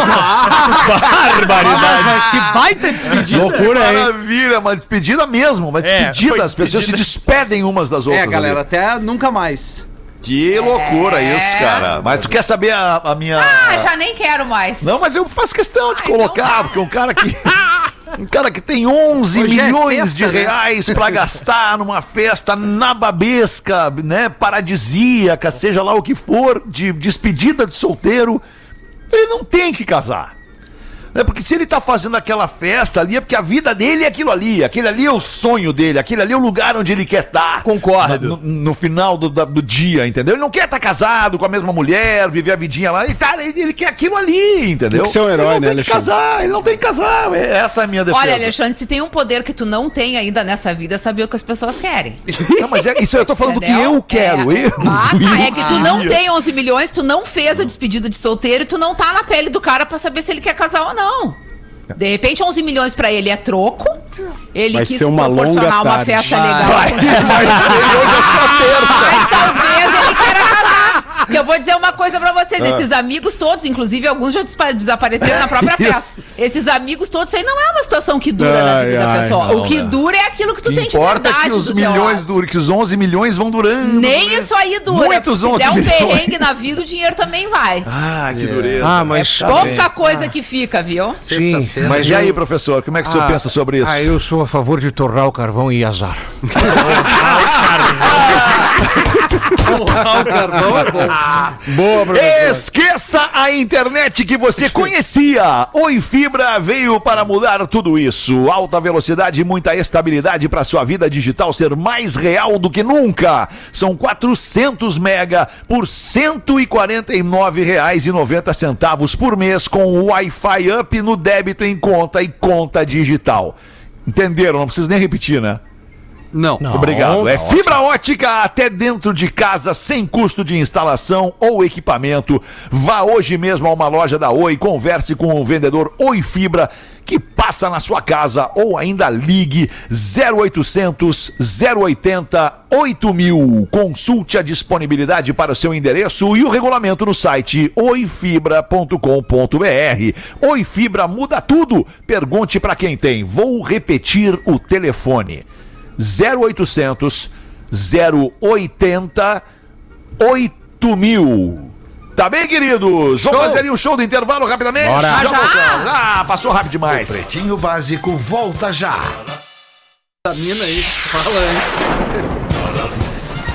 Ah, que baita despedida. Loucura, hein? Maravilha, uma despedida mesmo, uma É, despedida. foi As pessoas se despedida. despedem umas das outras. É, galera, ali. até nunca mais. Que loucura isso, cara. Mas tu quer saber a, a minha. Ah, já nem quero mais. Não, mas eu faço questão de Ah, então colocar, tá. porque um cara que. Um cara que tem 11 Hoje é milhões sexta, de né? reais pra gastar numa festa nababesca, né, paradisíaca, seja lá o que for, de despedida de solteiro, ele não tem que casar. É porque se ele tá fazendo aquela festa ali, é porque a vida dele é aquilo ali. Aquele ali é o sonho dele, aquele ali é o lugar onde ele quer estar. Concordo. No, no final do, do dia, entendeu? Ele não quer estar casado com a mesma mulher, viver a vidinha lá. Ele, tá, ele, ele quer aquilo ali, entendeu? Tem que ser um herói, ele não né, tem que Alexandre? casar, ele não tem que casar. É- Essa é a minha defesa. Olha, Alexandre, se tem um poder que tu não tem ainda nessa vida, é saber o que as pessoas querem. Não, mas é, isso eu tô falando do que eu quero. É. Eu, Ah, tá. É que tu não tem 11 milhões, tu não fez a despedida de solteiro e tu não tá na pele do cara pra saber se ele quer casar ou não. De repente, 11 milhões pra ele é troco. Ele Vai quis ser uma proporcionar longa uma tarde. festa legal. Vai, vai ser hoje só terça. Mas talvez ele queira. Porque eu vou dizer uma coisa pra vocês: esses amigos todos, inclusive alguns já desapareceram na própria festa. Esses amigos todos, isso aí não é uma situação que dura na vida Ai, da ai, pessoa. não, o que né? dura é aquilo que tu O tem que de importa é verdade que os milhões duram, que os 11 milhões vão durando. Nem durando. isso aí dura. Muitos Se 11 der um milhões. perrengue na vida, o dinheiro também vai. Ah, que dureza. Ah, É mas. pouca coisa que fica, viu? Sexta-feira. mas E aí, professor, como é que o senhor Ah, pensa sobre isso? Ah, eu sou a favor de torrar o carvão e azar. Torrar o carvão é bom. Boa, professor. Esqueça a internet que você conhecia. Oi Fibra veio para mudar tudo isso. Alta velocidade e muita estabilidade para sua vida digital ser mais real do que nunca. São 400 mega por R$ 149,90 por mês com o Wi-Fi Up no débito em conta e conta digital. Entenderam? Não preciso nem repetir, né? Não. Obrigado. É fibra ótica até dentro de casa, sem custo de instalação ou equipamento. Vá hoje mesmo a uma loja da Oi, converse com o vendedor Oi Fibra que passa na sua casa ou ainda ligue 0800 080 8000. Consulte a disponibilidade para o seu endereço e o regulamento no site oifibra.com.br. Oi Fibra muda tudo. Pergunte para quem tem. Vou repetir o telefone. 0800 080 8000. Tá bem, queridos? Vamos fazer ali um show do intervalo rapidamente? Bora. Já Já. voltamos. Ah, passou rápido demais. Pretinho Básico volta já. Vitamina aí. Fala antes.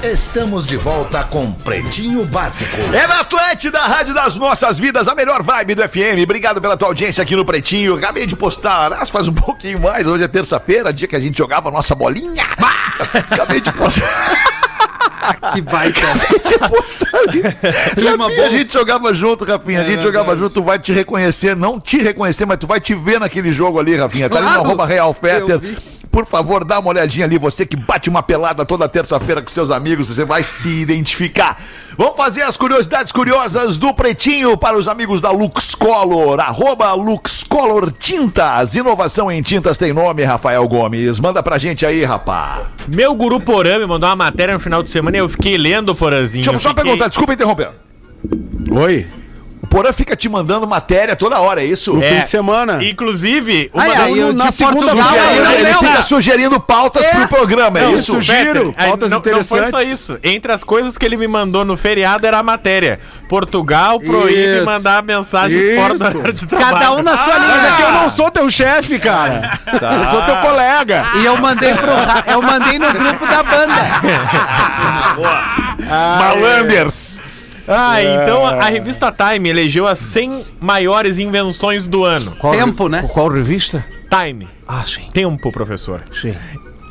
Estamos de volta com Pretinho Básico. É na Atlântida, Rádio das Nossas Vidas, a melhor vibe do FM. Obrigado pela tua audiência aqui no Pretinho. Acabei de postar, ah, faz um pouquinho mais, hoje é terça-feira, dia que a gente jogava a nossa bolinha. Acabei de postar. Que baita. de postar ali. Clima Rafinha, a gente jogava junto, Rafinha. A gente jogava junto, tu vai te reconhecer, não te reconhecer, mas tu vai te ver naquele jogo ali, Rafinha. Tá ali no Claro. arroba Real Fetter. Por favor, dá uma olhadinha ali. Você que bate uma pelada toda terça-feira com seus amigos, você vai se identificar. Vamos fazer as curiosidades curiosas do Pretinho para os amigos da Lux Color. Arroba Lux Color Tintas. Inovação em tintas tem nome, Rafael Gomes. Manda pra gente aí, rapá. Meu guru Porã me mandou uma matéria no final de semana e eu fiquei lendo, Porãzinho. Deixa eu só fiquei- perguntar, desculpa interromper. Oi. O Porã fica te mandando matéria toda hora, é isso? No É. fim de semana. Inclusive, uma das- aí, eu na segunda ele, fica sugerindo pautas pro programa, é Não, isso? Sugiro, pautas não, Não foi interessantes. só isso. Entre as coisas que ele me mandou no feriado era a matéria. Portugal proíbe Isso. mandar mensagens Isso. fora do horário de trabalho. Cada um na sua Mas linha. é que eu não sou teu chefe, cara. Eu sou teu colega. E eu mandei pro eu mandei no grupo da banda. Malanders. Ah, então a, revista Time elegeu as 100 maiores invenções do ano. Tempo, né? Qual revista? Time. Ah, sim. Tempo, professor. Sim.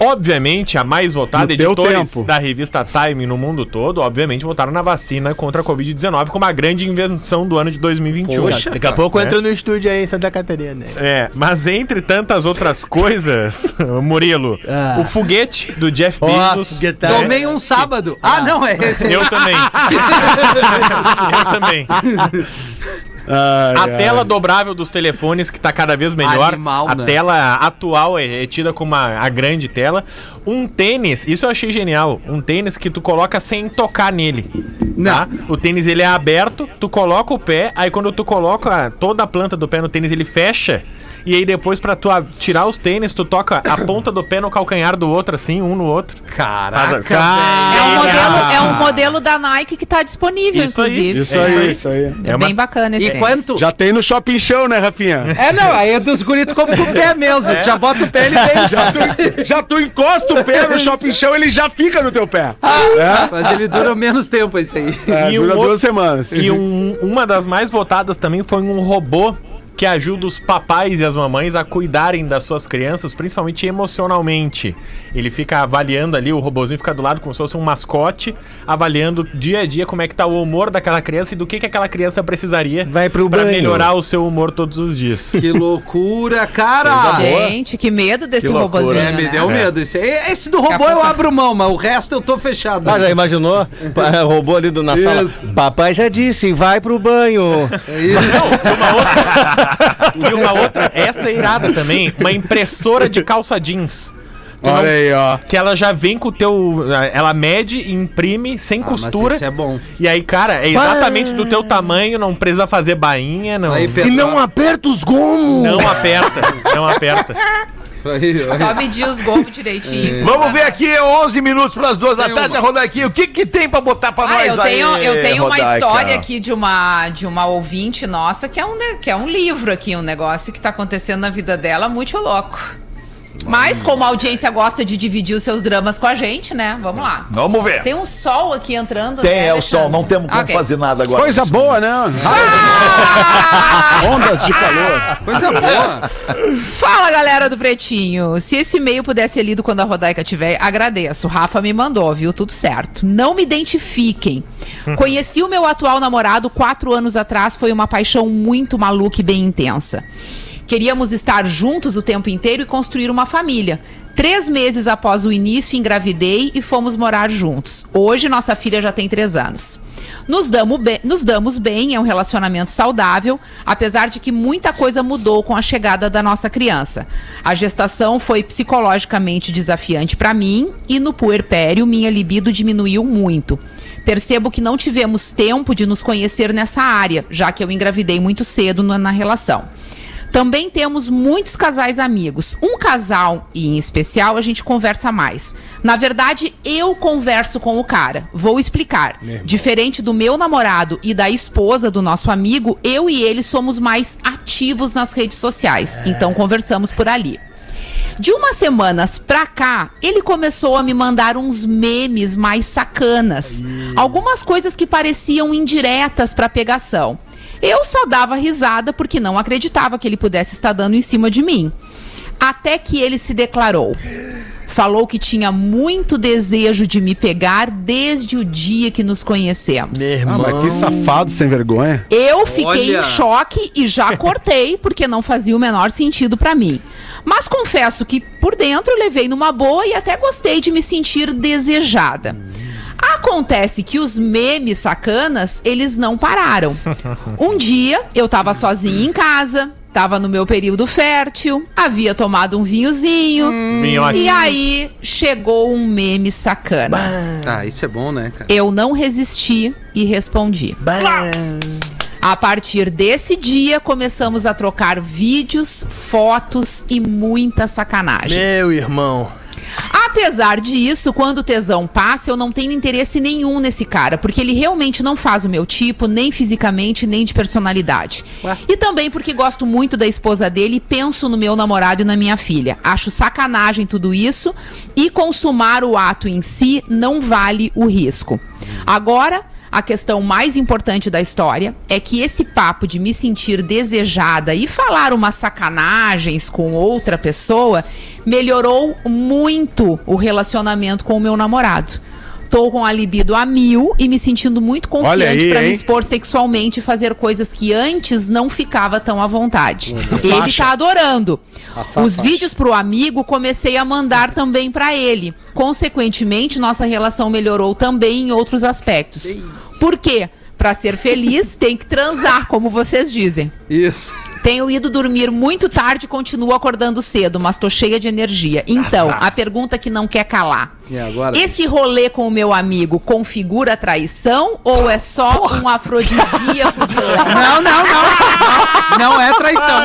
Obviamente, a mais votada, No editores tempo. da revista Time no mundo todo, obviamente, votaram na vacina contra a Covid-19 como a grande invenção do ano de 2021. Poxa. Daqui a pouco É. eu entro no estúdio aí em Santa Catarina. É, mas entre tantas outras coisas, Murilo, o foguete do Jeff Bezos. foguetão. Tomei um sábado. Ah, não, é esse. Eu também. eu também. A tela dobrável dos telefones, que tá cada vez melhor. Animal, a né? tela atual é, é tida como a, a grande tela. Um tênis, isso eu achei genial. Um tênis que tu coloca sem tocar nele. Tá? O tênis ele é aberto, tu coloca o pé, aí quando tu coloca toda a planta do pé no tênis, ele fecha. E aí depois pra tu tirar os tênis, tu toca a ponta do pé no calcanhar do outro, assim, um no outro. Caraca, Cara, É um, modelo, é um modelo da Nike que tá disponível, Isso aí, inclusive. Isso É isso aí, aí. isso aí. É, É uma- bem bacana esse E tênis. quanto? Já tem no Shopping Show, né, Rafinha? É, não, aí é dos guritos como com o pé mesmo. Já bota o pé, ele vem. Já tu, já tu encosta o pé no Shopping Show, ele já fica no teu pé. Mas ele dura menos tempo, esse aí. É, E um dura outro- duas semanas. E um- uma das mais votadas também foi um robô que ajuda os papais e as mamães a cuidarem das suas crianças, principalmente emocionalmente. Ele fica avaliando ali, o robozinho fica do lado como se fosse um mascote, avaliando dia a dia como é que tá o humor daquela criança e do que, que aquela criança precisaria banho. melhorar o seu humor todos os dias. Que loucura, cara! Gente, que medo desse Que robozinho, É, me né? deu medo. Esse, aí- esse do robô eu abro mão, mas o resto eu tô fechado. Ah, já imaginou? Pa- Roubou ali do, na sala. Isso. Papai já disse, vai pro banho. e uma outra, essa é irada também, uma impressora de calça jeans. Tu não- Olha aí, ó. Que ela já vem com o teu. Ela mede e imprime sem Ah, mas costura. isso é bom. E aí, cara, é exatamente do teu tamanho, não precisa fazer bainha, não. Aí, E não aperta os gomos. Não aperta, não aperta. aí, ó. Só medir os gomos direitinho. Vamos ver aqui, 11 minutos para as duas da Tem tarde, uma. a Rodaiquinha. O que que tem para botar para Ah, nós eu tenho, aí, eu tenho uma Rodaica? história aqui de uma, de uma ouvinte nossa que é, um, ne- que é um livro aqui, um negócio que tá acontecendo na vida dela muito louco. Mas como a audiência gosta de dividir os seus dramas com a gente, né? Vamos lá. Vamos ver. Tem um sol aqui entrando. Tem, né, é o sol, não temos como Ok. fazer nada agora. Coisa boa, né? Ondas de calor. Coisa boa. Fala, galera do Pretinho. Se esse e-mail pudesse ser lido quando a Rodaica tiver, agradeço. Rafa me mandou, viu? Tudo certo. Não me identifiquem. Conheci o meu atual namorado quatro anos atrás. Foi uma paixão muito maluca e bem intensa. Queríamos estar juntos o tempo inteiro e construir uma família. Três meses após o início, engravidei e fomos morar juntos. Hoje, nossa filha já tem três anos. Nos, damo be- nos damos bem, é um relacionamento saudável, apesar de que muita coisa mudou com a chegada da nossa criança. A gestação foi psicologicamente desafiante para mim e no puerpério minha libido diminuiu muito. Percebo que não tivemos tempo de nos conhecer nessa área, já que eu engravidei muito cedo na relação. Também temos muitos casais amigos. Um casal, e em especial, a gente conversa mais. Na verdade, eu converso com o cara. Vou explicar. Diferente do meu namorado e da esposa do nosso amigo, eu e ele somos mais ativos nas redes sociais. Então conversamos por ali. De umas semanas pra cá, ele começou a me mandar uns memes mais sacanas. Algumas coisas que pareciam indiretas pra pegação. Eu só dava risada porque não acreditava que ele pudesse estar dando em cima de mim. Até que ele se declarou. Falou que tinha muito desejo de me pegar desde o dia que nos conhecemos. Ah, mas que safado sem vergonha. Eu fiquei Olha. em choque e já cortei, porque não fazia o menor sentido pra mim. Mas confesso que por dentro levei numa boa e até gostei de me sentir desejada. Acontece que os memes sacanas, eles não pararam. Um dia, eu tava sozinha em casa, tava no meu período fértil, havia tomado um vinhozinho, Vinhote. e aí chegou um meme sacana. Ah, isso é bom, né, cara? Eu não resisti e respondi. A partir desse dia, começamos a trocar vídeos, fotos e muita sacanagem. Meu irmão. Apesar disso, quando o tesão passa, eu não tenho interesse nenhum nesse cara, porque ele realmente não faz o meu tipo, nem fisicamente, nem de personalidade. E também porque gosto muito da esposa dele e penso no meu namorado e na minha filha. Acho sacanagem tudo isso e consumar o ato em si não vale o risco. Agora, a questão mais importante da história é que esse papo de me sentir desejada e falar umas sacanagens com outra pessoa melhorou muito o relacionamento com o meu namorado. Tô com a libido a mil e me sentindo muito confiante pra me expor sexualmente e fazer coisas que antes não ficava tão à vontade. Ele tá adorando. Os vídeos pro amigo comecei a mandar também pra ele. Consequentemente, nossa relação melhorou também em outros aspectos. Por quê? Pra ser feliz, tem que transar, como vocês dizem. Isso. Tenho ido dormir muito tarde e continuo acordando cedo, mas tô cheia de energia. Então, a pergunta que não quer calar. E agora? Esse rolê com o meu amigo configura traição ou é só um afrodisíaco de leve? Não, não, não. Não é traição.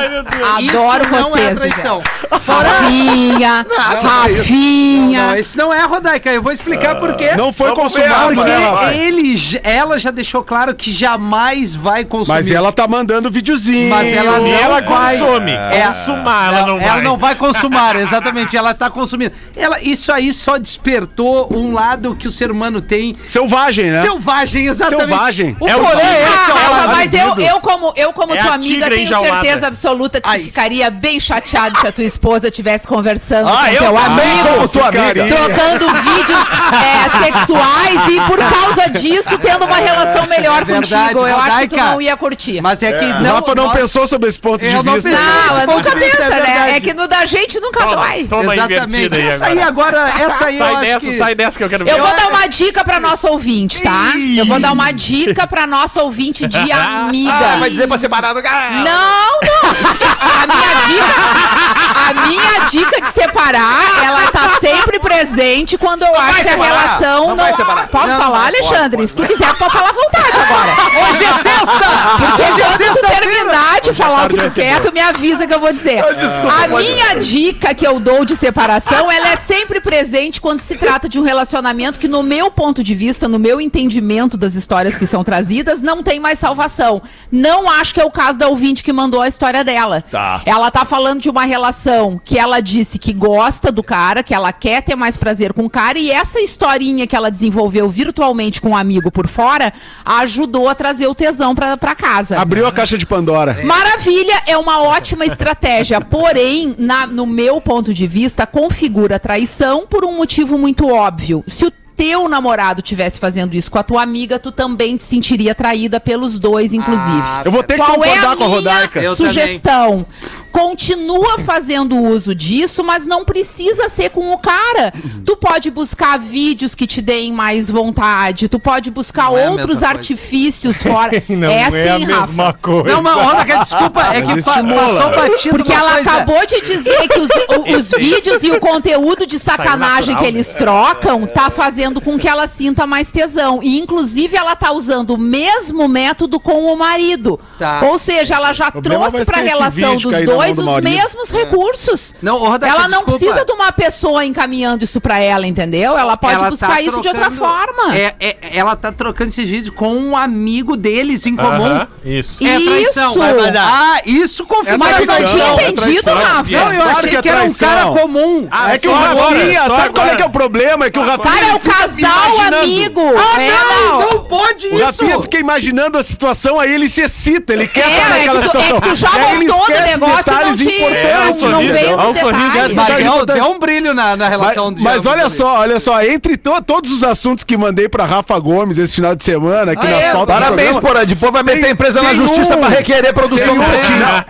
Adoro Isso não é vocês, traição. Rafinha, Rafinha. Não, isso não é, Rodaica. Eu vou explicar por quê. Não foi consumado Porque por ela. ele, ela já deixou claro que jamais vai consumir. Mas ela tá mandando videozinho. Mas ela não E ela vai- consome. É, Consumar, ela não vai. Ela não vai consumar, exatamente. Ela tá consumindo. Ela, isso aí só despertou um lado que o ser humano tem. Selvagem, né? Selvagem, exatamente. Selvagem. O É o é Ah, ela- mas eu, eu como, eu como É tua amiga tenho enjaulada. certeza absoluta que Ai. tu ficaria bem chateado se a tua esposa estivesse conversando Ah, com eu teu amigo. como tua amiga. Trocando vídeos é, sexuais e por causa disso tendo uma relação melhor É verdade, contigo. Eu acho que tu Rodaica. não ia curtir. Mas é que O não. Rafa não pensou sobre esse ponto de Eu não vista. pensei. não, esse eu ponto nunca de é né? É que no da gente nunca dói. Toma Exatamente. aí Essa aí agora. essa aí eu Sai acho dessa, que... sai dessa que eu quero ver. Eu vou dar uma dica pra nossa ouvinte, tá? Eu vou dar uma dica pra nossa ouvinte de amiga. Ah, vai dizer pra separar do cara. Não, não. A minha dica, a minha dica de separar, ela tá sempre presente quando eu acho que a relação não não. Posso Não, falar, pode, Alexandre? Se tu quiser, pode falar à vontade agora. Hoje é sexta! Porque Hoje é quando tu de falar o que tu quer, tu me avisa que eu vou dizer. desculpa, A minha dica que eu dou de separação, ela é sempre presente quando se trata de um relacionamento que, no meu ponto de vista, no meu entendimento das histórias que são trazidas, não tem mais salvação. Não acho que é o caso da ouvinte que mandou a história dela. Tá. Ela tá falando de uma relação que ela disse que gosta do cara, que ela quer ter mais prazer com o cara, e essa historinha que ela desenvolveu virtualmente com um amigo por fora ajudou a trazer o tesão pra, pra casa. Abriu a caixa de Pandora. Maravilha, é uma ótima estratégia. Porém, na- no meu ponto de vista, configura traição por um motivo muito óbvio. Se o teu namorado tivesse fazendo isso com a tua amiga, tu também te sentiria traída pelos dois, inclusive. Eu vou ter que Qual é concordar a com a Rodaica. Eu sugestão? Continua fazendo uso disso, mas não precisa ser com o cara. Tu pode buscar vídeos que te deem mais vontade, tu pode buscar Não é outros mesma coisa. artifícios fora. Não é é, assim, a mesma Rafa. coisa. Não, mas Roda, que desculpa, é que pa- passou batido Porque ela coisa. acabou de dizer que os, o- os vídeos e o conteúdo de sacanagem natural, que eles trocam tá fazendo com que ela sinta mais tesão. E, inclusive, ela tá usando o mesmo método com o marido. Tá. Ou seja, ela já problema trouxe pra relação dos dois do os mesmos recursos. Não, ela não desculpa. precisa de uma pessoa encaminhando isso pra ela, entendeu? Ela pode Ela buscar tá isso de outra trocando- forma. É, é- ela tá trocando esses vídeos com um amigo deles em comum. Aham, Isso. É traição. Isso. Ah, isso confirma Mas tu não tinha é entendido. Rafa? Não, eu Claro achei que é que era um cara comum. Ah, É que o Rafinha, sabe qual é que é o problema? É que o Rafinha. Cara, é o casal amigo. Ah, É, não, não pode O isso. Rafinha fica imaginando a situação, aí ele se excita, ele quer É, estar é naquela que tu- é situação. que tu já gostou do negócio não detalhes te- importantes. não veio Olha o sorriso detalhes. dessa, Mas detalhe deu, deu um brilho na, na Mas, relação de mas olha só, olha só, entre to- todos os assuntos que mandei pra Rafa Gomes esse final de semana, aqui Ah, nas é? pautas Parabéns, Porã. Depois vai meter a empresa na justiça um- pra requerer produção do um-.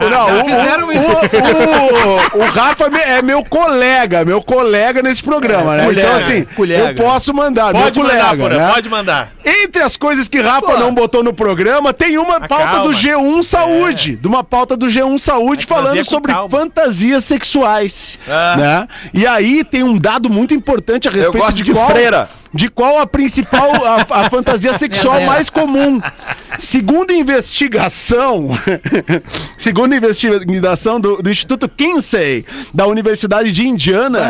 Não, não, o, Fizeram o- isso. o- o- o Rafa me- é meu colega, meu colega nesse programa, né? colega, então, assim, colega. eu posso mandar, Pode meu mandar, Porã, né? pode mandar. Entre as coisas que Rafa não botou no programa, tem uma pauta calma. do G1 Saúde. De uma pauta do G1 Saúde trazer falando sobre calma. fantasias sexuais. Ah. Né? E aí tem um dado muito importante a respeito gosto de qual, freira. De qual a principal, a, a fantasia sexual mais comum. Segundo investigação, segundo investigação do, do Instituto Kinsey, da Universidade de Indiana,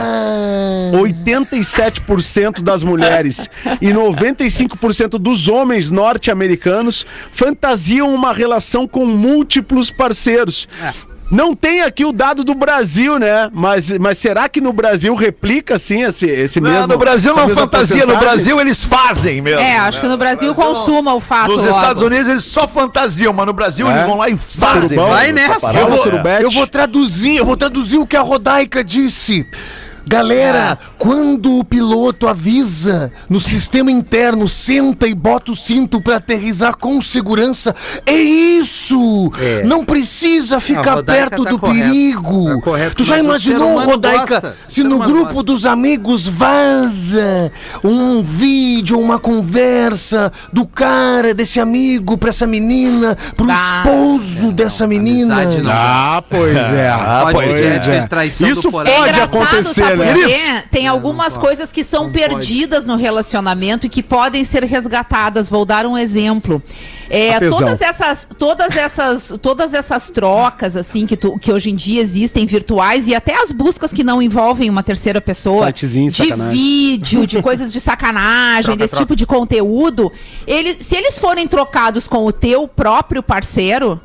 87% das mulheres e 95% dos homens norte-americanos fantasiam uma relação com múltiplos parceiros. Não tem aqui o dado do Brasil, né? Mas, mas será que no Brasil replica, assim, esse, esse mesmo... Não, no Brasil não mesma fantasia, no? Brasil eles fazem mesmo. É, acho que no Brasil consuma o fato. Nos logo. Estados Unidos eles só fantasiam, mas no Brasil É. eles vão lá e fazem. Surubão, Vai nessa. Eu vou, eu vou traduzir, eu vou traduzir o que a Rodaica disse. Galera, quando o piloto avisa no sistema interno, senta e bota o cinto pra aterrizar com segurança, é isso! Não precisa ficar perto tá do correto. perigo. Tá correto, tu já imaginou, Rodaica, gosta. Se no grupo gosta. dos amigos vaza um vídeo, uma conversa do cara, desse amigo pra essa menina, pro Bah. esposo dessa menina? amizade não. Ah, pois é. Pode pois é. traição Isso. É pode engraçado, acontecer, né? Tem algumas coisas que são perdidas no relacionamento e que podem ser resgatadas. Vou dar um exemplo. É, todas essas, todas essas, todas essas trocas assim que, tu- que hoje em dia existem virtuais e até as buscas que não envolvem uma terceira pessoa Sitezinho de sacanagem. vídeo, de coisas de sacanagem, desse tipo de conteúdo, eles, se eles forem trocados com o teu próprio parceiro,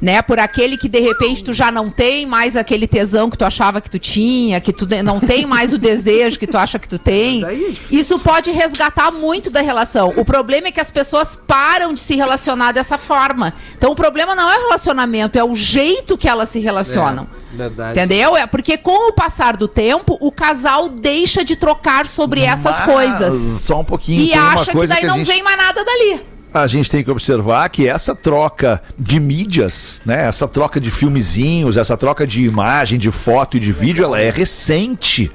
né, por aquele que de repente tu já não tem mais aquele tesão que tu achava que tu tinha, que tu não tem mais o desejo que tu acha que tu tem. Isso pode resgatar muito da relação. O problema é que as pessoas param de se relacionar dessa forma. Então o problema não é o relacionamento, é o jeito que elas se relacionam. Verdade. Entendeu? É porque com o passar do tempo, o casal deixa de trocar sobre essas Mas, coisas. Só um pouquinho. E acha que daí a não gente- vem mais nada dali. A gente tem que observar que essa troca de mídias, né, essa troca de filmezinhos, essa troca de imagem, de foto e de vídeo, ela é recente.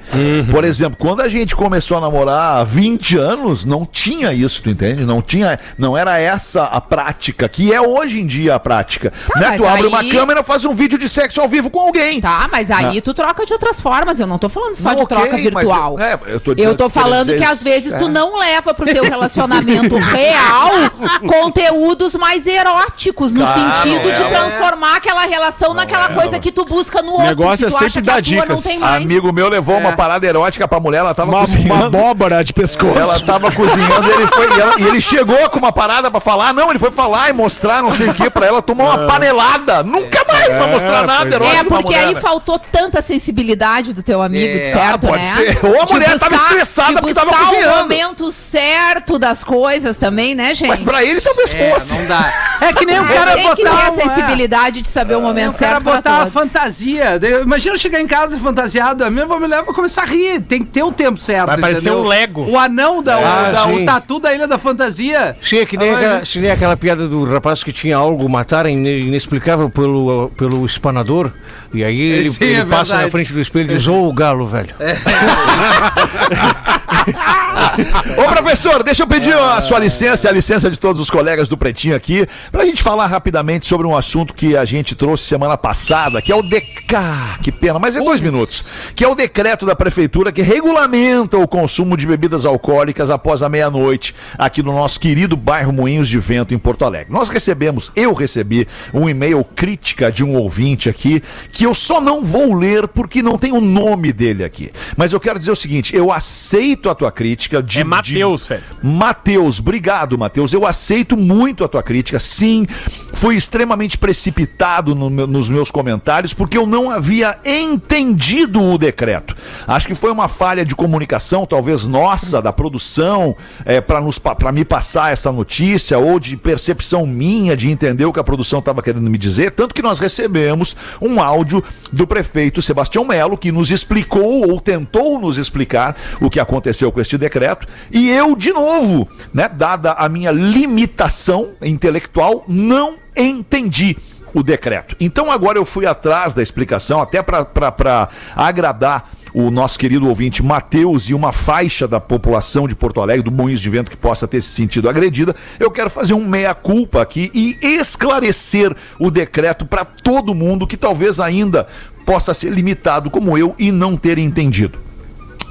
Por exemplo, quando a gente começou a namorar há 20 anos, não tinha isso, tu entende? Não tinha, não era essa a prática, que é hoje em dia a prática. Tá, né? Tu abre aí- uma câmera, faz um vídeo de sexo ao vivo com alguém. Tá, mas aí Ah. tu troca de outras formas. Eu não tô falando só Não, de ok, troca virtual. eu- é, eu tô eu dizendo tô que falando que às vezes- vezes tu é. não leva pro teu relacionamento real conteúdos mais eróticos, no Claro, sentido de é. transformar aquela relação naquela coisa que tu busca no outro. negócio que tu é sempre dar não dicas. tem mais. Amigo meu levou uma parada erótica pra mulher, ela tava Uma, uma cozinhando. abóbora de pescoço. Ela tava cozinhando ele foi, e, ela- e ele chegou com uma parada pra falar. Não, ele foi falar e mostrar não sei o que pra ela tomar uma panelada. Nunca mais vai mostrar nada é. erótico É, porque mulher, aí né? faltou tanta sensibilidade do teu amigo, É, certo, ah, pode né? ser. Ou a De mulher tava estressada de porque tava buscar cozinhando. o momento certo das coisas também, né, gente? Pra ele talvez É, fosse. não dá. É que nem o Mas cara tem que ter botar. a um- é. sensibilidade de saber o momento O cara certo botar a fantasia. Imagina eu chegar em casa fantasiado, a minha mulher vai começar a rir. Tem que ter o tempo certo. Vai parecer um Lego. O anão da, o, Ah, da- o tatu da Ilha da Fantasia. Sim, é que nem, Ah, aquela, que nem aquela piada do rapaz que tinha algo, matar ine- inexplicável pelo, pelo espanador. E aí ele, Sim, ele é passa verdade. na frente do espelho e diz, ô galo, velho. Ô, professor, deixa eu pedir a sua licença e a licença de todos os colegas do Pretinho aqui, pra gente falar rapidamente sobre um assunto que a gente trouxe semana passada, que é o DECA. Que pena, mas é dois minutos. Que é o decreto da prefeitura que regulamenta o consumo de bebidas alcoólicas após a meia-noite, aqui no nosso querido bairro Moinhos de Vento, em Porto Alegre. Nós recebemos, eu recebi, um e-mail crítica de um ouvinte aqui, que eu só não vou ler porque não tem o nome dele aqui. Mas eu quero dizer o seguinte: eu aceito a tua crítica de. É Matheus, velho. Matheus, obrigado, Matheus. Eu aceito muito a tua crítica. Sim, fui extremamente precipitado no nos meus comentários porque eu não havia entendido o decreto. Acho que foi uma falha de comunicação, talvez nossa, da produção, é, para me passar essa notícia ou de percepção minha de entender o que a produção estava querendo me dizer. Tanto que nós recebemos um áudio do prefeito Sebastião Melo que nos explicou ou tentou nos explicar o que aconteceu com este decreto. E eu, de novo, né, dada a minha limitação intelectual, não entendi o decreto. Então agora eu fui atrás da explicação, até para agradar o nosso querido ouvinte Matheus e uma faixa da população de Porto Alegre, do Moinhos de Vento, que possa ter se sentido agredida, eu quero fazer um meia-culpa aqui e esclarecer o decreto para todo mundo que talvez ainda possa ser limitado como eu e não ter entendido.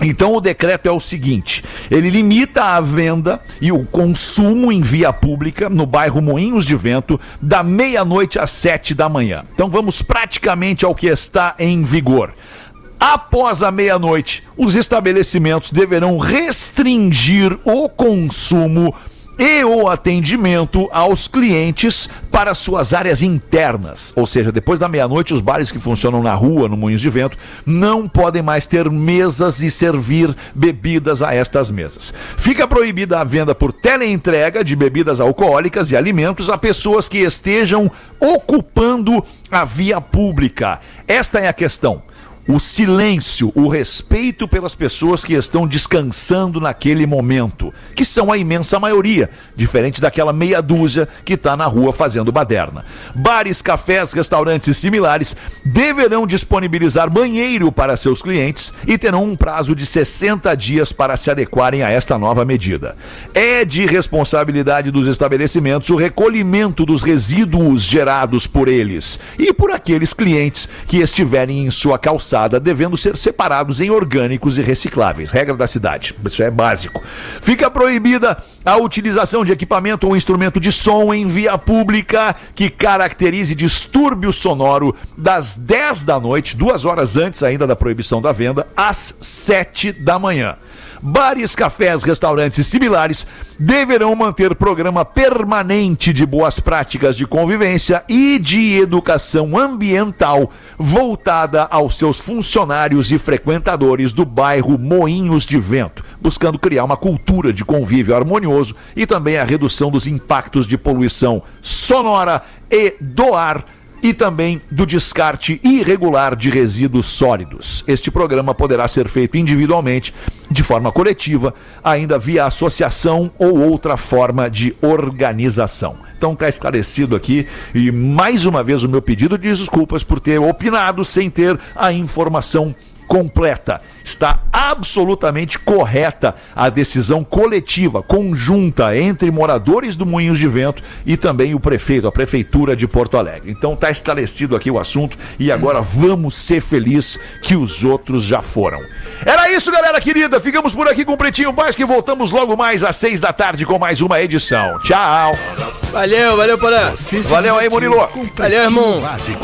Então o decreto é o seguinte: ele limita a venda e o consumo em via pública no bairro Moinhos de Vento da meia-noite às sete da manhã. Então vamos praticamente ao que está em vigor. Após a meia-noite, os estabelecimentos deverão restringir o consumo e o atendimento aos clientes para suas áreas internas. Ou seja, depois da meia-noite, os bares que funcionam na rua, no Moinhos de Vento, não podem mais ter mesas e servir bebidas a estas mesas. Fica proibida a venda por teleentrega de bebidas alcoólicas e alimentos a pessoas que estejam ocupando a via pública. Esta é a questão o silêncio, o respeito pelas pessoas que estão descansando naquele momento, que são a imensa maioria, diferente daquela meia dúzia que está na rua fazendo baderna. Bares, cafés, restaurantes e similares deverão disponibilizar banheiro para seus clientes e terão um prazo de 60 dias para se adequarem a esta nova medida. É de responsabilidade dos estabelecimentos o recolhimento dos resíduos gerados por eles e por aqueles clientes que estiverem em sua calçada devendo ser separados em orgânicos e recicláveis. Regra da cidade. Isso é básico. Fica proibida a utilização de equipamento ou instrumento de som em via pública que caracterize distúrbio sonoro das 10 da noite, duas horas antes ainda da proibição da venda, às 7 da manhã. Bares, cafés, restaurantes e similares deverão manter programa permanente de boas práticas de convivência e de educação ambiental voltada aos seus funcionários e frequentadores do bairro Moinhos de Vento, buscando criar uma cultura de convívio harmonioso e também a redução dos impactos de poluição sonora e do ar e também do descarte irregular de resíduos sólidos. Este programa poderá ser feito individualmente, de forma coletiva, ainda via associação ou outra forma de organização. Então está esclarecido aqui e mais uma vez o meu pedido de desculpas por ter opinado sem ter a informação completa. Está absolutamente correta a decisão coletiva, conjunta entre moradores do Moinhos de Vento e também o prefeito, a prefeitura de Porto Alegre. Então está esclarecido aqui o assunto e agora vamos ser felizes que os outros já foram. Era isso, galera querida. Ficamos por aqui com o Pretinho Básico e voltamos logo mais às seis da tarde com mais uma edição. Tchau. Valeu, valeu, Porã. Valeu aí, Murilo. Valeu, irmão. Básico.